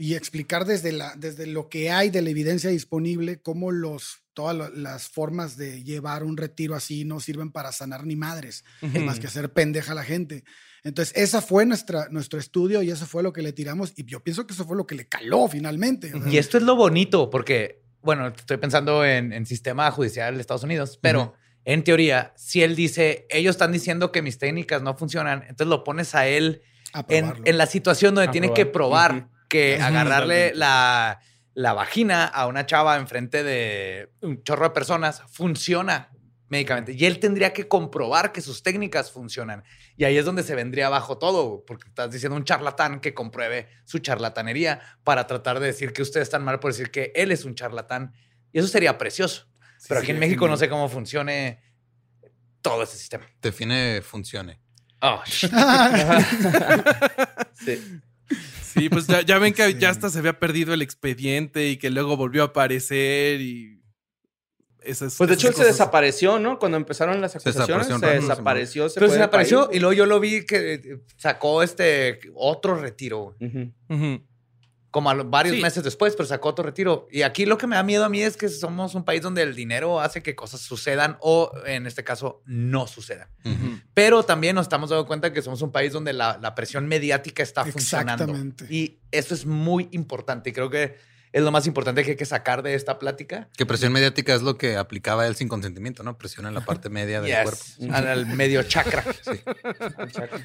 y explicar desde, la, desde lo que hay de la evidencia disponible, cómo los, todas las formas de llevar un retiro así no sirven para sanar ni madres, más que hacer pendeja a la gente. Entonces, esa fue nuestra, nuestro estudio y eso fue lo que le tiramos y yo pienso que eso fue lo que le caló finalmente. Y esto es lo bonito, porque, bueno, estoy pensando en, en sistema judicial de Estados Unidos, pero en teoría, si él dice, ellos están diciendo que mis técnicas no funcionan, entonces lo pones a él a en, la situación donde A tiene probar. que probar que agarrarle la, la vagina a una chava enfrente de un chorro de personas funciona médicamente. Y él tendría que comprobar que sus técnicas funcionan. Y ahí es donde se vendría abajo todo, porque estás diciendo un charlatán que compruebe su charlatanería para tratar de decir que ustedes están mal por decir que él es un charlatán. Y eso sería precioso. Pero aquí en México no sé cómo funcione todo ese sistema. Define funcione. Oh, Sí. Sí, pues ya, ya ven que ya hasta se había perdido el expediente y que luego volvió a aparecer y. Esas, Pues de hecho él esas se cosas. desapareció, ¿no? Cuando empezaron las acusaciones, desapareció se rato, desapareció. se Pero fue se del apareció país. y luego yo lo vi que eh, sacó este otro retiro. Como a los- varios Sí. meses después, pero sacó otro retiro. Y aquí lo que me da miedo a mí es que somos un país donde el dinero hace que cosas sucedan o en este caso no sucedan. Pero también nos estamos dando cuenta que somos un país donde la, la presión mediática está funcionando. Exactamente. Y eso es muy importante y creo que es lo más importante que hay que sacar de esta plática. Que presión mediática es lo que aplicaba él sin consentimiento, ¿no? Presión en la parte media del Yes, cuerpo. al medio chakra. El chakra.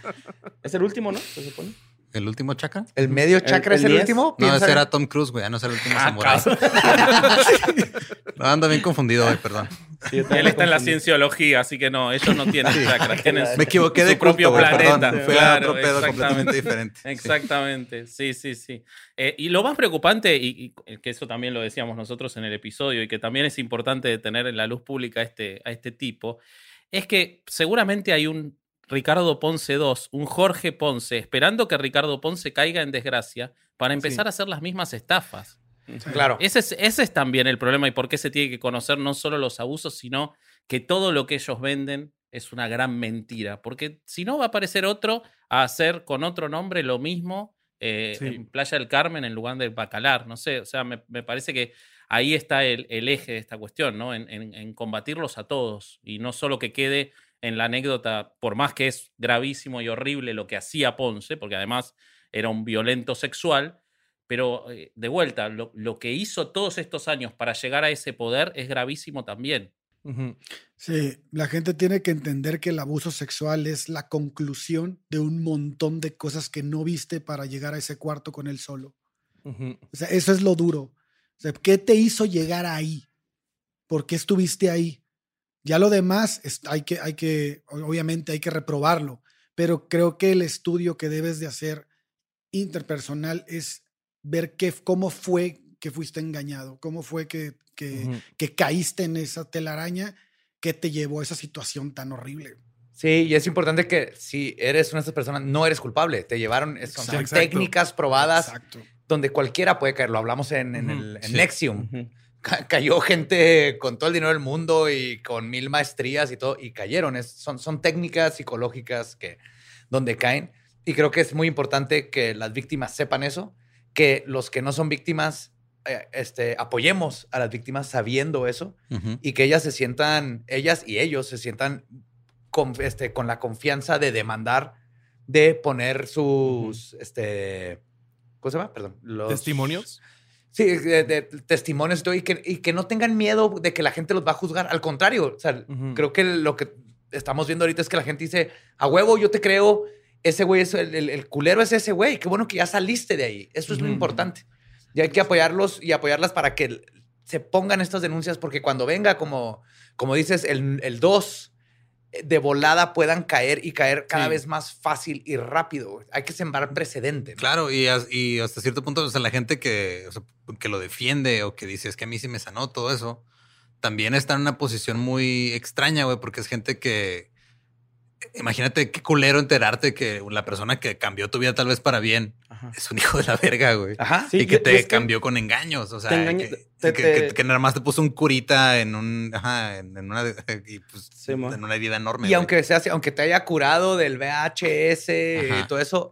Es el último, ¿no? Se supone. ¿El último chakra? ¿El medio chakra el es el último? No, ese era Tom Cruise, güey. Ya no era el último Ah. No, ando bien confundido hoy, perdón. Sí, Él está en la cienciología, así que no, ellos no tienen chakras, tienen su- Me equivoqué su de culto, propio planeta. perdón. Fue Claro, otro pedo exactamente. completamente diferente. Sí. Exactamente, sí, sí, sí. Eh, y lo más preocupante, y, y que eso también lo decíamos nosotros en el episodio, y que también es importante de tener en la luz pública este, a este tipo, es que seguramente hay un Ricardo Ponce 2, un Jorge Ponce, esperando que Ricardo Ponce caiga en desgracia para empezar a hacer las mismas estafas. Claro. Ese es, ese es también el problema y por qué se tiene que conocer no solo los abusos, sino que todo lo que ellos venden es una gran mentira. Porque si no, va a aparecer otro a hacer con otro nombre lo mismo eh, Sí. en Playa del Carmen en lugar del Bacalar. No sé, o sea, me, me parece que ahí está el, el eje de esta cuestión, ¿no? En, en- en combatirlos a todos y no solo que quede en la anécdota, por más que es gravísimo y horrible lo que hacía Ponce, porque además era un violento sexual, pero eh, de vuelta, lo, lo que hizo todos estos años para llegar a ese poder es gravísimo también. Ujú. Sí, la gente tiene que entender que el abuso sexual es la conclusión de un montón de cosas que no viste para llegar a ese cuarto con él solo. Ujú. O sea, eso es lo duro. O sea, ¿qué te hizo llegar ahí? ¿Por qué estuviste ahí? Ya lo demás es- hay que, hay que, o- obviamente hay que reprobarlo, pero creo que el estudio que debes de hacer interpersonal es ver qué, cómo fue que fuiste engañado, cómo fue que, que, caíste en esa telaraña que te llevó a esa situación tan horrible. Sí, y es importante que si eres una de estas personas, no eres culpable. Te llevaron, son, son Exacto. técnicas probadas Exacto. donde cualquiera puede caer. Lo hablamos en, en el, en sí. Nexium. Ca- cayó gente con todo el dinero del mundo y con mil maestrías y todo, y cayeron. Es- son, son técnicas psicológicas que, donde caen. Y creo que es muy importante que las víctimas sepan eso, que los que no son víctimas, eh, este, apoyemos a las víctimas sabiendo eso y que ellas se sientan, ellas y ellos se sientan con, este, con la confianza de demandar, de poner sus, este, ¿cómo se llama? Perdón. Los, ¿Testimonios? Sí, de, de testimonios y todo, y que, y que no tengan miedo de que la gente los va a juzgar. Al contrario, o sea, Ujú. creo que lo que estamos viendo ahorita es que la gente dice, a huevo, yo te creo, ese güey es el, el- el culero es ese güey, qué bueno que ya saliste de ahí. Eso es lo importante. Y hay que apoyarlos y apoyarlas para que se pongan estas denuncias, porque cuando venga, como, como dices, el, el 2 de volada puedan caer y caer cada Sí. vez más fácil y rápido. Hay que sembrar precedente. ¿no? Claro, y, as- y hasta cierto punto, o sea, la gente que, o sea, que lo defiende o que dice es que a mí sí me sanó todo eso, también está en una posición muy extraña, güey, porque es gente que, imagínate qué culero enterarte que la persona que cambió tu vida tal vez para bien Ajá. es un hijo de la verga, güey. Ajá. Sí, y que te que cambió con engaños, o sea, que, te- que- te- que- que nada más te puso un curita en un, ajá, en, en una, y pues, Sí, en una herida enorme. Y güey. aunque sea así, aunque te haya curado del VHS y todo eso,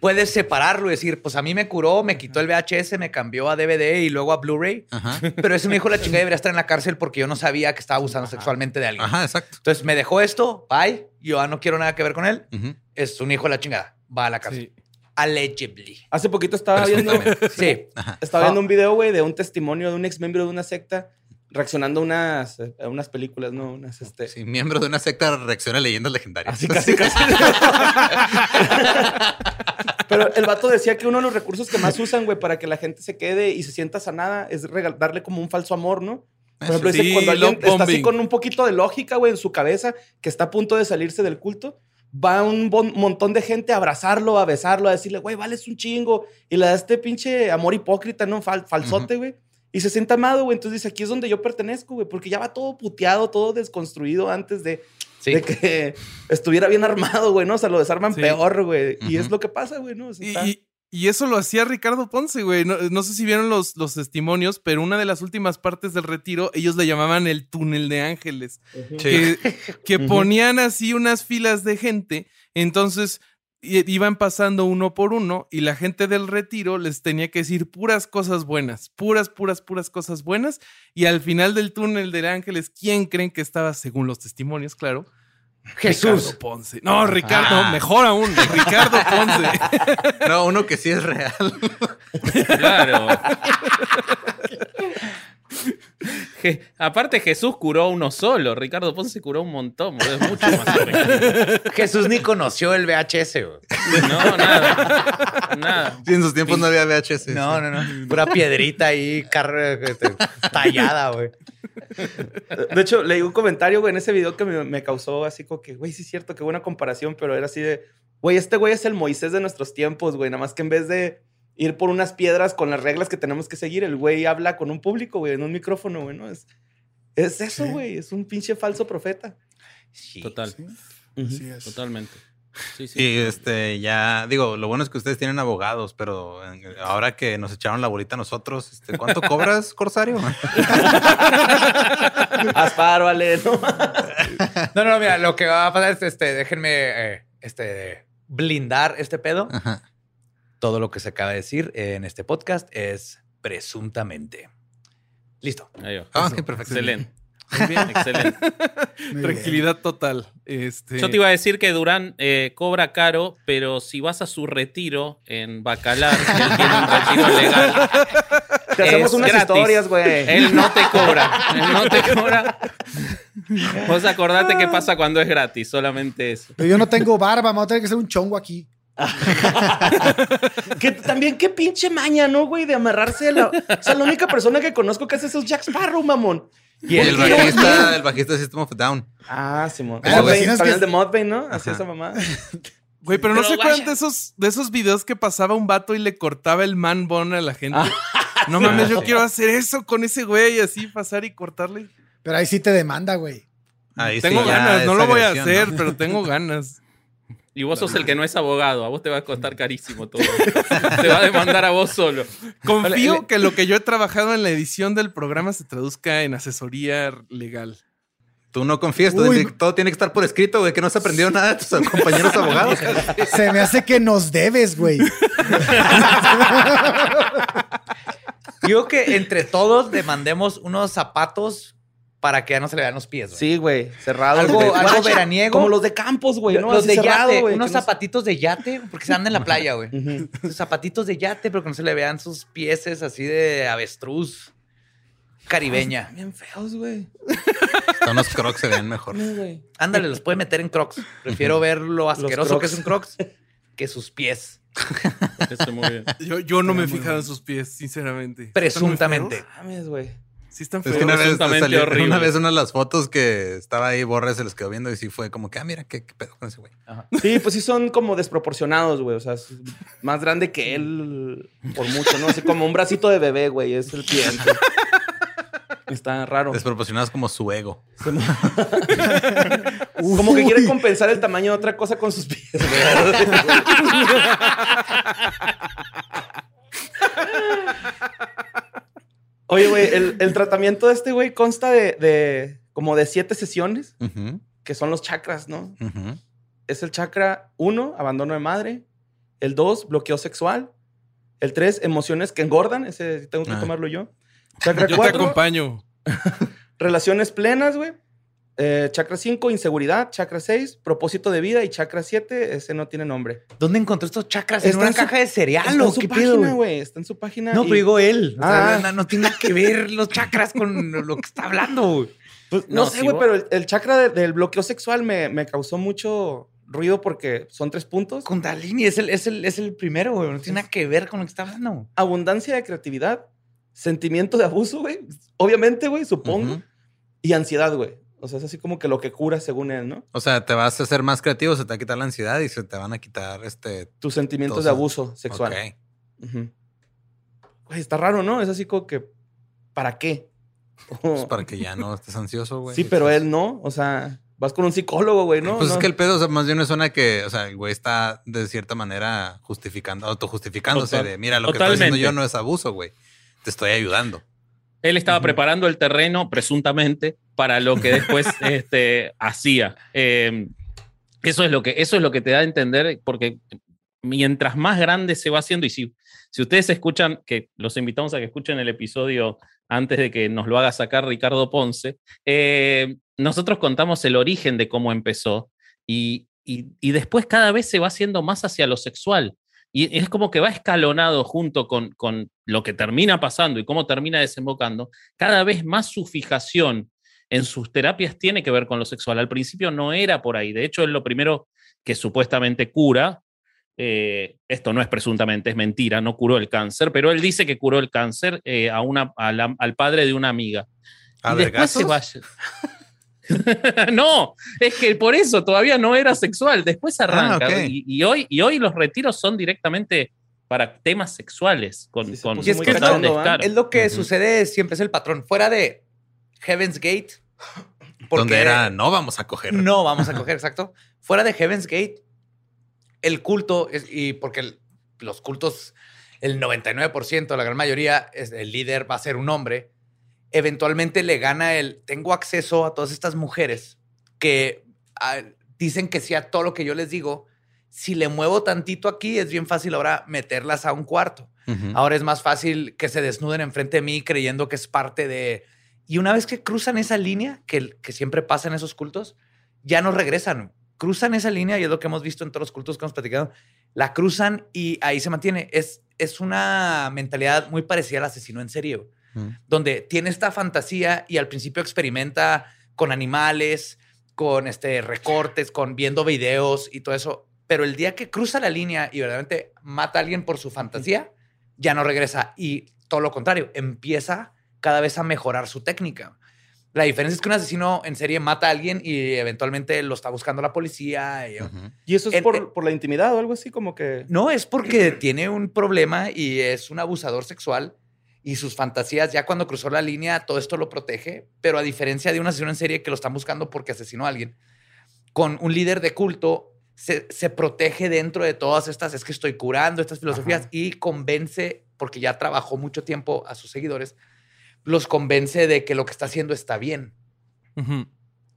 puedes separarlo y decir, pues a mí me curó, me quitó el VHS, me cambió a DVD y luego a Blu-ray. Ajá, Pero ese mi hijo de la chingada debería estar en la cárcel porque yo no sabía que estaba abusando sexualmente de alguien. ajá, exacto. Entonces me dejó esto, bye, yo ya no quiero nada que ver con él. Es un hijo de la chingada, va a la cárcel. Sí. Allegedly. Hace poquito estaba viendo. Sí. estaba viendo un video, güey, de un testimonio de un ex miembro de una secta reaccionando a unas, a unas películas, ¿no? Unas, este... Sí, miembro de una secta reacciona a leyendas legendarias. Así casi, casi. Pero el vato decía que uno de los recursos que más usan, güey, para que la gente se quede y se sienta sanada es darle como un falso amor, ¿no? Por ejemplo, dice Sí, que cuando alguien está así con un poquito de lógica, güey, en su cabeza, que está a punto de salirse del culto, va un bon- montón de gente a abrazarlo, a besarlo, a decirle, güey, vales un chingo. Y le da este pinche amor hipócrita, ¿no? Fal- falsote, güey. Y se siente amado, güey. Entonces dice, aquí es donde yo pertenezco, güey, porque ya va todo puteado, todo desconstruido antes de, Sí. de que estuviera bien armado, güey, ¿no? O sea, lo desarman Sí. peor, güey. Y es lo que pasa, güey, ¿no? O sea, Y, está- y- Y eso lo hacía Ricardo Ponce, güey. No, no sé si vieron los, los testimonios, pero una de las últimas partes del retiro, ellos le llamaban el túnel de ángeles. Que, ponían así unas filas de gente. Entonces iban pasando uno por uno y la gente del retiro les tenía que decir puras cosas buenas, puras, puras, puras cosas buenas. Y al final del túnel de ángeles, ¿quién creen que estaba, según los testimonios, claro? Jesús. Ricardo Ponce. No, Ricardo, Ah. mejor aún, Ricardo Ponce. No, uno que sí es real. Claro. Je- aparte, Jesús curó uno solo. Ricardo Ponce curó un montón. Es mucho más. Jesús ni conoció el VHS, güey. No, nada. Nada. Sí, en sus tiempos no había VHS. No, no, no. Pura piedrita ahí, carre- este, tallada, güey. De hecho, leí un comentario, güey, en ese video que me, me causó así como que, güey, sí es cierto, qué buena comparación, pero era así de, güey, este güey es el Moisés de nuestros tiempos, güey, nada más que en vez de ir por unas piedras con las reglas que tenemos que seguir, el güey habla con un público, güey, en un micrófono, güey, ¿no? Es, es eso, Sí. güey, es un pinche falso profeta. Total. Así es. Totalmente. Sí, sí. Y este, ya, digo, lo bueno es que ustedes tienen abogados, pero eh, ahora que nos echaron la bolita a nosotros, este, ¿cuánto cobras, Corsario? Asparo, Ale, ¿no? No, no, mira, lo que va a pasar es, este, déjenme, eh, este, blindar este pedo. Ajá. Todo lo que se acaba de decir en este podcast es presuntamente. Listo. Ahí va. Ah, ok, perfecto. Excelente. Muy bien, excelente. Muy bien. Tranquilidad total. Este, Yo te iba a decir que Durán eh, cobra caro, pero si vas a su retiro en Bacalar, él tiene un retiro legal, Te hacemos Es unas gratis. historias, güey. él no te cobra. Él no te cobra. Vos acordate qué pasa cuando es gratis, solamente eso. Pero yo no tengo barba, me voy a tener que hacer un chongo aquí. Que también qué pinche maña, ¿no, güey? De amarrarse a la... O sea, la única persona que conozco que hace eso es Jack Sparrow, mamón. Y el bajista, el bajista de System of a Down. Ah, Simón. Ah, que- el de Mudvayne, ¿no? Así Ajá. esa mamá. Güey, pero no se acuerdan de esos, de esos videos que pasaba un vato y le cortaba el man bone a la gente. Ah, no mames, yo quiero hacer eso con ese güey, así pasar y cortarle. Pero ahí sí te demanda, güey. Ahí tengo sí, ganas, no lo voy a hacer, ¿no? pero tengo ganas. Y vos sos el que no es abogado, a vos te va a costar carísimo todo. te va a demandar a vos solo. Confío que lo que yo he trabajado en la edición del programa se traduzca en asesoría legal. Tú no confías, todo tiene que estar por escrito, güey, que no has aprendido nada de tus compañeros abogados. Se me hace que nos debes, güey. Digo que entre todos demandemos unos zapatos para que ya no se le vean los pies. güey. Sí, güey. Cerrado. Algo- güey. algo Guacha, veraniego. Como los de Campos, güey. ¿no? los Así de cerrado, yate, güey, unos no zapatitos de yate, porque se andan en la playa, güey. Zapatitos de yate, pero que no se le vean sus pieses así de avestruz caribeña. Bien feos, güey. Hasta unos crocs se ven mejor. No. Ándale, los puede meter en crocs. Prefiero ver lo asqueroso que Crocs. es un crocs que sus pies. Eso muy bien. Yo, yo no me he fijado en sus pies, sinceramente. ¿Están muy Presuntamente. feos? Mames, güey. Sí están Es feos. que una vez, salió- horrible. una vez una de las fotos que estaba ahí, Borre se les quedó viendo y sí fue como que, ah, mira, qué, qué pedo con ese güey. Sí, pues sí son como desproporcionados, güey. O sea, es más grande que él por mucho, ¿no? Así como un bracito de bebé, güey. Es el pie. Está raro. Desproporcionados como su ego. Como que quiere compensar el tamaño de otra cosa con sus pies, güey. Oye, güey, el, el tratamiento de este güey consta de, de como de siete sesiones, que son los chakras, ¿no? Es el chakra 1, abandono de madre. El 2, bloqueo sexual. El 3, emociones que engordan. Ese tengo que Ah. tomarlo yo. Chakra Yo te 4, acompaño. relaciones plenas, güey. Eh, chakra 5, inseguridad. Chakra 6, propósito de vida. Y chakra 7, ese no tiene nombre. ¿Dónde encontró estos chakras? ¿En Está una en su- caja de cereal Está o en su qué página, güey? Está en su página. No, y- pero digo él. O sea, Ah. no, no tiene nada que ver los chakras con lo que está hablando, güey. Pues, no, No, sé, güey, pero el, el chakra de- del bloqueo sexual me, me causó mucho ruido porque son tres puntos. Kundalini es el, es el, es el primero, güey. No tiene nada que ver con lo que está hablando. Abundancia de creatividad, sentimiento de abuso, güey. Obviamente, güey, supongo. Y ansiedad, güey. O sea, es así como que lo que cura según él, ¿no? O sea, te vas a hacer más creativo, se te va a quitar la ansiedad y se te van a quitar este. Tus sentimientos de abuso sexual. Ok. Güey, está raro, ¿no? Es así como que, ¿para qué? Pues para que ya no estés ansioso, güey. sí, pero Estás- él no. O sea, Vas con un psicólogo, güey, ¿no? Pues No. es que el pedo o sea, más bien me suena que, o sea, el güey está de cierta manera justificando, autojustificándose Total- de, mira, lo que estoy haciendo yo no es abuso, güey. Te estoy ayudando. Él estaba preparando el terreno, presuntamente, para lo que después este, hacía. Eh, eso, es lo que, eso es lo que te da a entender, porque mientras más grande se va haciendo, y si, si ustedes escuchan, que los invitamos a que escuchen el episodio antes de que nos lo haga sacar Ricardo Ponce, eh, nosotros contamos el origen de cómo empezó y, y- y después cada vez se va haciendo más hacia lo sexual. Y es como que va escalonado junto con, con lo que termina pasando y cómo termina desembocando. Cada vez más su fijación en sus terapias tiene que ver con lo sexual. Al principio no era por ahí. De hecho, es lo primero que supuestamente cura. Eh, esto no es presuntamente, es mentira, no curó el cáncer, pero él dice que curó el cáncer eh, a una, a la- al padre de una amiga. ¿A y después se vaya. no, es que por eso todavía no era sexual. Después arranca. ok. y, y hoy, y hoy los retiros son directamente para temas sexuales. Con, Sí, con, Y es muy que es lo, que sucede siempre es el patrón. Fuera de Heaven's Gate. porque Donde era, no vamos a coger. No vamos a coger, exacto. Fuera de Heaven's Gate, el culto, es- y porque el- los cultos, el 99%, la gran mayoría, es, el líder va a ser un hombre, eventualmente le gana el, tengo acceso a todas estas mujeres que ah, dicen que sí a todo lo que yo les digo. Si le muevo tantito aquí, es bien fácil ahora meterlas a un cuarto. Ahora es más fácil que se desnuden enfrente de mí creyendo que es parte de... Y una vez que cruzan esa línea, que, que siempre pasa en esos cultos, ya no regresan. Cruzan esa línea y es lo que hemos visto en todos los cultos que hemos platicado. La cruzan y ahí se mantiene. Es, es una mentalidad muy parecida al asesino en serio, Ujú. donde tiene esta fantasía y al principio experimenta con animales, con este, recortes, con viendo videos y todo eso. Pero el día que cruza la línea y verdaderamente mata a alguien por su fantasía, ya no regresa. Y todo lo contrario, empieza cada vez a mejorar su técnica. La diferencia es que un asesino en serie mata a alguien y eventualmente lo está buscando la policía. y- Ujú. ¿Y eso es En- por, por la intimidad o algo así? Como que. No, es porque tiene un problema y es un abusador sexual y sus fantasías, ya cuando cruzó la línea, todo esto lo protege, pero a diferencia de un asesino en serie que lo están buscando porque asesinó a alguien, con un líder de culto se, se protege dentro de todas estas, es que estoy curando estas filosofías Ajá. y convence, porque ya trabajó mucho tiempo a sus seguidores, los convence de que lo que está haciendo está bien.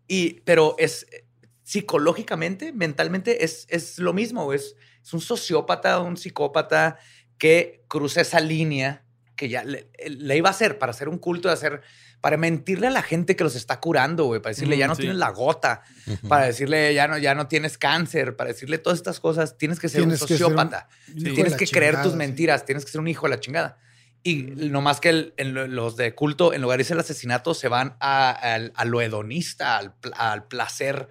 Y, pero es eh, psicológicamente, mentalmente, es, es lo mismo. Es, es un sociópata, un psicópata que cruza esa línea que ya le, le iba a hacer para hacer un culto de hacer, para mentirle a la gente que los está curando, güey, para decirle Mm, ya no sí. tienes la gota, para decirle ya no, ya no tienes cáncer, para decirle todas estas cosas, tienes que ser Tienes un que ser un sociópata. Tienes que creer chingada, tus sí. mentiras, tienes que ser un hijo de la chingada. Y no más que el- en lo- los de culto, en lugar de irse al asesinato, se van a, al- a lo hedonista, al, al placer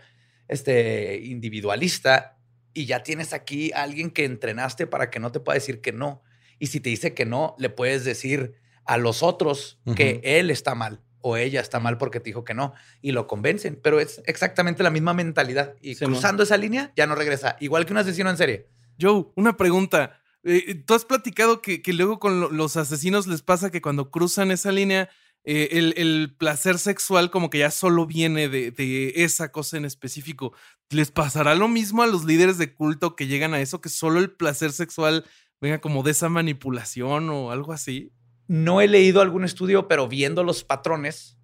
este, individualista. Y ya tienes aquí a alguien que entrenaste para que no te pueda decir que no. Y si te dice que no, le puedes decir a los otros que él está mal o ella está mal porque te dijo que no. Y lo convencen. Pero es exactamente la misma mentalidad. Y Sí, man. cruzando esa línea, ya no regresa. Igual que un asesino en serie. Joe, una pregunta. Eh, Tú has platicado que, que luego con lo- los asesinos les pasa que cuando cruzan esa línea, eh, el, el placer sexual como que ya solo viene de, de esa cosa en específico. ¿Les pasará lo mismo a los líderes de culto que llegan a eso, que solo el placer sexual venga como de esa manipulación o algo así? No he leído algún estudio, pero viendo los patrones,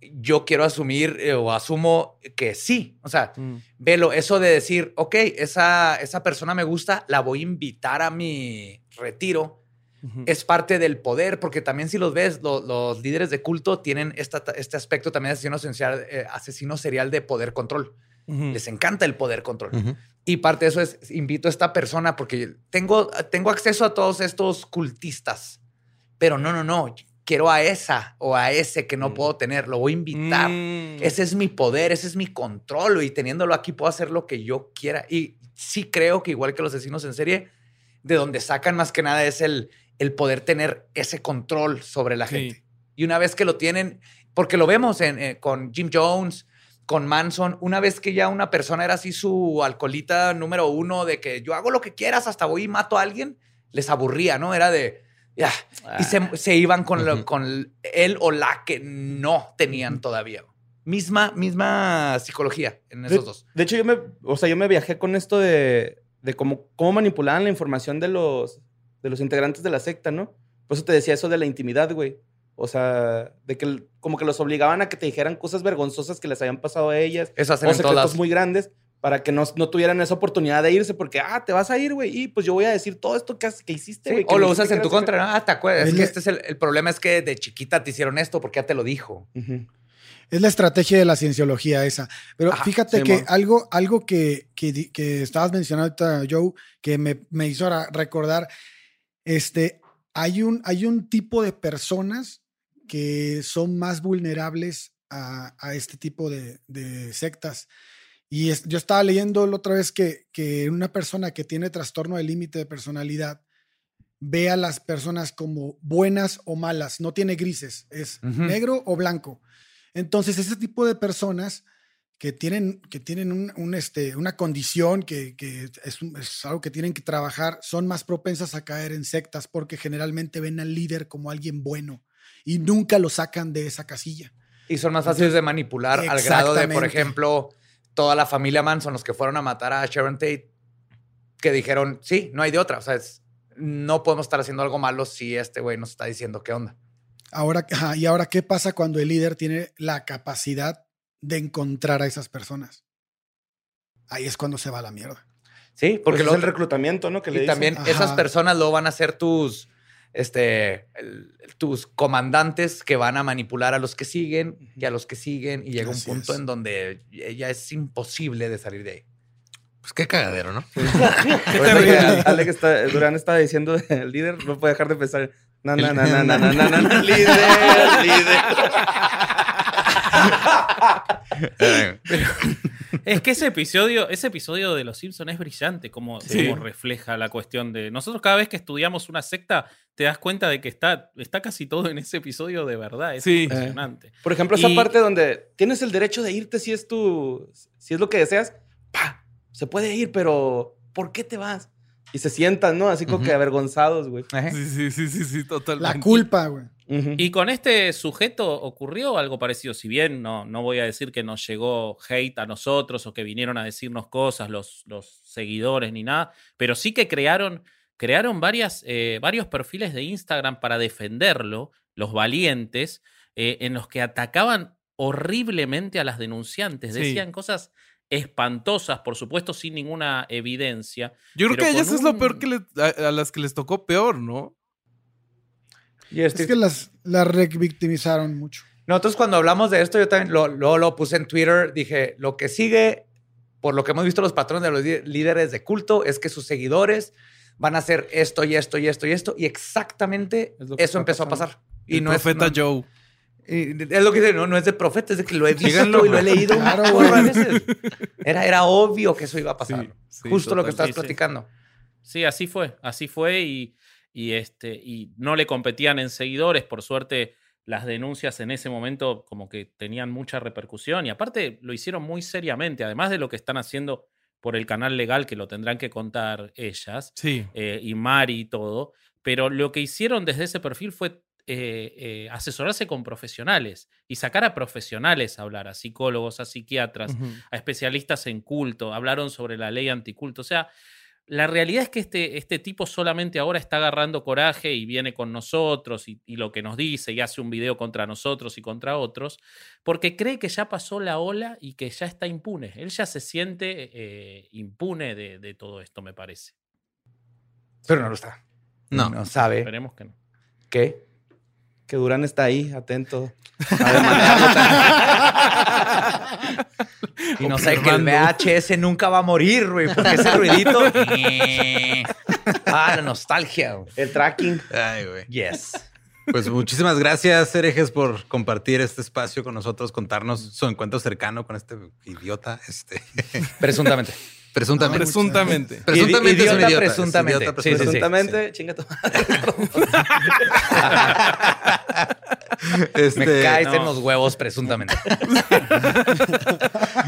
yo quiero asumir eh, o asumo que sí. O sea, Mm. velo, eso de decir, ok, esa, esa persona me gusta, la voy a invitar a mi retiro, es parte del poder, porque también si los ves, lo- los líderes de culto tienen esta- este aspecto también de asesino serial, eh, asesino serial de poder control. Les encanta el poder control. Y parte de eso es, invito a esta persona porque tengo, tengo acceso a todos estos cultistas, pero no, no, no, quiero a esa o a ese que no Mm. puedo tener, lo voy a invitar. Mm. Ese es mi poder, ese es mi control y teniéndolo aquí puedo hacer lo que yo quiera. Y sí creo que igual que los asesinos en serie, de donde sacan más que nada es el, el poder tener ese control sobre la Sí. gente. Y una vez que lo tienen, porque lo vemos en, eh, con Jim Jones, con Manson, una vez que ya una persona era así su alcoholita número uno de que yo hago lo que quieras, hasta voy y mato a alguien, les aburría, ¿no? Era de, y se, se iban con, lo- con él o la que no tenían todavía. Misma, misma psicología en De, esos dos. de hecho, yo me, o sea, yo me viajé con esto de, de cómo, cómo manipulaban la información de los, de los integrantes de la secta, ¿no? Por eso te decía eso de la intimidad, güey. O sea, de que como que los obligaban a que te dijeran cosas vergonzosas que les habían pasado a ellas. O en secretos todas. muy grandes para que no, no tuvieran esa oportunidad de irse porque, ah, te vas a ir, güey, y pues yo voy a decir todo esto que, que hiciste, güey. o lo usas en tu contra. ¿no? Ah, te acuerdas. Es Es que la- este es el, el problema es que de chiquita te hicieron esto porque ya te lo dijo. Es la estrategia de la cienciología esa. Pero Ajá, fíjate sí, que algo, algo que, que, que estabas mencionando ahorita, Joe, que me, me hizo recordar, este, hay un, hay un tipo de personas que son más vulnerables a, a este tipo de, de sectas. Y es- yo estaba leyendo la otra vez que, que una persona que tiene trastorno de límite de personalidad ve a las personas como buenas o malas, no tiene grises, es negro o blanco. Entonces, ese tipo de personas que tienen, que tienen un, un, este, una condición que, que es, un- es algo que tienen que trabajar, son más propensas a caer en sectas porque generalmente ven al líder como alguien bueno y nunca lo sacan de esa casilla. Y son más fáciles de manipular al grado de, por ejemplo, toda la familia Manson, los que fueron a matar a Sharon Tate, que dijeron, sí, no hay de otra. O sea, es- no podemos estar haciendo algo malo si este güey nos está diciendo qué onda. Ahora, y ahora, ¿qué pasa cuando el líder tiene la capacidad de encontrar a esas personas? Ahí es cuando se va a la mierda. Sí, Porque porque es lo el reclutamiento, ¿no? Que le y dicen. también Ajá. esas personas luego van a ser tus, este, el, tus comandantes que van a manipular a los que siguen y a los que siguen y llega Así un punto es. en donde ya es imposible de salir de ahí. Pues qué cagadero, ¿no? Sí. Alex está, Durán estaba diciendo el líder, no puede dejar de pensar. Na, na, na, na, na, na, na, na, líder, líder. Es que ese episodio, ese episodio de Los Simpsons es brillante, como, Sí. como refleja la cuestión de. Nosotros, cada vez que estudiamos una secta, te das cuenta de que está, está casi todo en ese episodio de verdad. Es Sí. impresionante. Por ejemplo, esa Y- parte donde tienes el derecho de irte si es tu, si es lo que deseas, ¡pa! se puede ir, pero ¿por qué te vas? Y se sientan, ¿no? Así como que avergonzados, güey. Sí, sí, sí, sí, sí, totalmente. La culpa, güey. Y con este sujeto ocurrió algo parecido. Si bien no, no voy a decir que nos llegó hate a nosotros o que vinieron a decirnos cosas los, los seguidores ni nada, pero sí que crearon, crearon varias, eh, varios perfiles de Instagram para defenderlo, los valientes, eh, en los que atacaban horriblemente a las denunciantes. Sí. Decían cosas espantosas, por supuesto, sin ninguna evidencia. Yo creo que a ellas es lo peor que le- a, a las que les tocó peor, ¿no? Y este- Es que las, las revictimizaron mucho. Nosotros cuando hablamos de esto, yo también lo, lo, lo puse en Twitter, dije, lo que sigue, por lo que hemos visto los patrones de los lí- líderes de culto, es que sus seguidores van a hacer esto y esto y esto y esto, y exactamente Es eso empezó pasando. a pasar. Y el no profeta es, no- Joe. Y es lo que dice, no, no es de profeta, es de que lo he visto Síganlo, y lo he leído Claro, un chorro de güey. veces. Era, era obvio que eso iba a pasar. Sí, sí, Justo lo que total. estás Sí, sí. platicando. Sí, así fue, así fue y, y, este, y no le competían en seguidores, por suerte las denuncias en ese momento como que tenían mucha repercusión y aparte lo hicieron muy seriamente, además de lo que están haciendo por el canal legal que lo tendrán que contar ellas Sí. eh, y Mari y todo, pero lo que hicieron desde ese perfil fue eh, eh, asesorarse con profesionales y sacar a profesionales a hablar, a psicólogos, a psiquiatras, a especialistas en culto, hablaron sobre la ley anticulto. O sea, la realidad es que este, este tipo solamente ahora está agarrando coraje y viene con nosotros y, y lo que nos dice y hace un video contra nosotros y contra otros, porque cree que ya pasó la ola y que ya está impune. Él ya se siente eh, impune de, de todo esto, me parece. Pero no lo está. No. No sabe Esperemos que no. qué. Que Durán está ahí, atento. A. Y no sabe que el VHS nunca va a morir, güey, porque ese ruidito. ah, la nostalgia. güey. El tracking. Ay, güey. Yes. Pues muchísimas gracias, herejes, por compartir este espacio con nosotros, contarnos su encuentro cercano con este idiota, este, Presuntamente. Presuntamente. Presuntamente. Presuntamente es un Idiota, idiota. presuntamente. Es idiota, Sí, sí, sí. Presuntamente, chinga tu Este, Me caes no. en los huevos, presuntamente.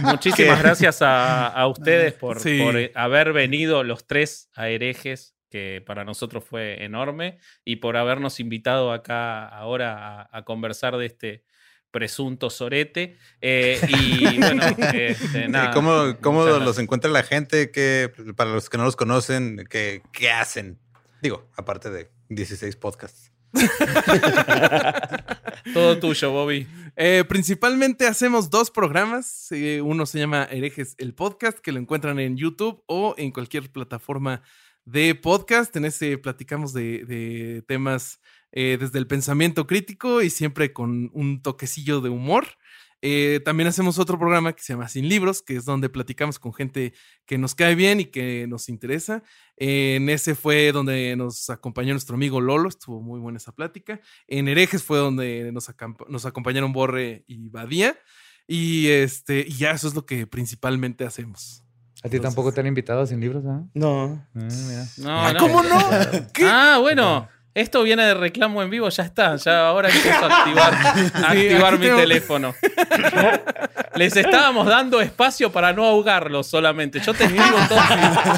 Muchísimas gracias a, a ustedes por, Sí. por, eh, haber venido los tres a herejes, que para nosotros fue enorme, y por habernos invitado acá ahora a, a conversar de este presunto sorete. Eh, y bueno, este, nada. ¿Cómo, cómo los gracias. encuentra la gente? que Para los que no los conocen, ¿qué, qué hacen? Digo, aparte de 16 podcasts. Todo tuyo, Bobby. Eh, principalmente hacemos dos programas. Eh, uno se llama Herejes el Podcast, que lo encuentran en YouTube o en cualquier plataforma de podcast. En ese platicamos de, de temas eh, desde el pensamiento crítico y siempre con un toquecillo de humor. Eh, también hacemos otro programa que se llama Sin Libros, que es donde platicamos con gente que nos cae bien y que nos interesa. en ese fue donde nos acompañó nuestro amigo Lolo, estuvo muy buena esa plática. En Herejes fue donde nos, acompañaron Borre y Badía. Y este, y ya eso es lo que principalmente hacemos. ¿A ti tampoco te han invitado sin libros, ah? No. mira. No, no. ¿Cómo no? Ah, bueno. Esto viene de reclamo en vivo, ya está. Ya ahora empiezo a activar, a activar mi tengo- teléfono. Les estábamos dando espacio para no ahogarlos solamente. Yo te escribo todo.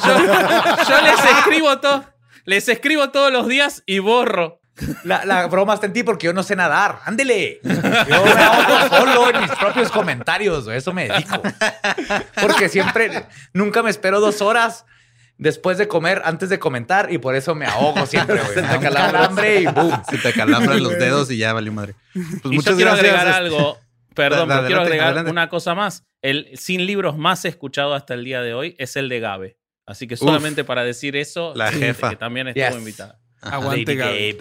Yo, yo les escribo todo. Les escribo todos los días y borro. La, la broma está en ti porque yo no sé nadar. Ándele. Yo me ahogo solo en mis propios comentarios. Eso me dedico. Porque siempre, nunca me espero dos horas después de comer, antes de comentar, y por eso me ahogo siempre, güey. Se te calambre y boom. Se te calambran los dedos y ya valió madre. Pues y muchas yo quiero gracias. agregar este- algo. Perdón, Da- pero quiero agregar adelante. una cosa más. El sin libros más escuchado hasta el día de hoy es el de Gabe. Así que solamente para decir eso, la jefa. que también estuvo Yes. invitada. Aguante. Gabe.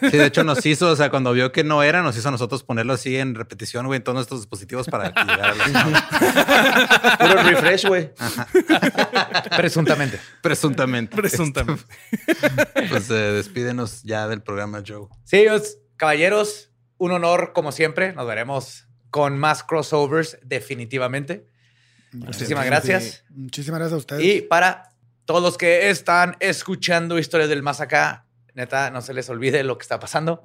Sí, de hecho nos hizo, o sea, cuando vio que no era, nos hizo a nosotros ponerlo así en repetición, güey, en todos nuestros dispositivos para que llegara a la- Puro refresh, güey. Presuntamente. Presuntamente. Presuntamente. Pues eh, despídenos ya del programa, Joe. Sí, os- caballeros, un honor como siempre. Nos veremos con más crossovers definitivamente. Muchísimas gracias. Muchísimas gracias a ustedes. Y para todos los que están escuchando historias del más acá, neta, no se les olvide lo que está pasando.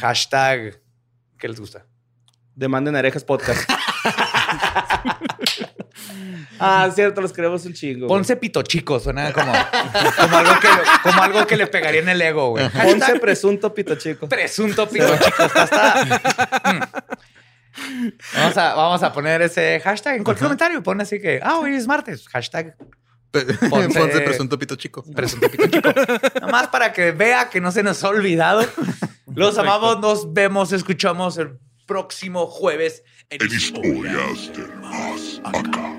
Hashtag, ¿qué les gusta? Demanden Herejes Podcast. ah, cierto, los queremos un chingo. güey. Ponce pito chico, suena como, como, algo que, como algo que le pegaría en el ego, güey. Ponce Hashtag presunto pito chico. presunto pito chico. Está, está- Mm. Vamos a, vamos a poner ese hashtag en cualquier comentario. Pon así que, ah, hoy es martes. Hashtag Ponce- Ponce presunto pito chico. presunto pito chico. Nomás para que vea que no se nos ha olvidado. Los amamos, nos vemos, escuchamos el próximo jueves en En historias del más acá.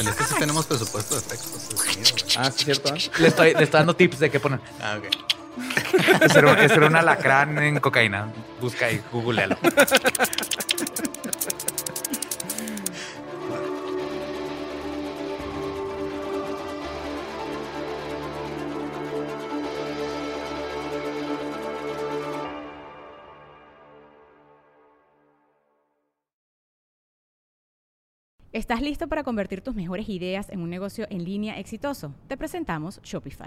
En este sí tenemos presupuesto de efectos. Ah, sí, cierto. ¿eh? Le estoy, le estoy dando tips de qué poner. Ah, ok. Ese era, un- alacrán en cocaína. Busca ahí, googlealo. ¿Estás listo para convertir tus mejores ideas en un negocio en línea exitoso? Te presentamos Shopify.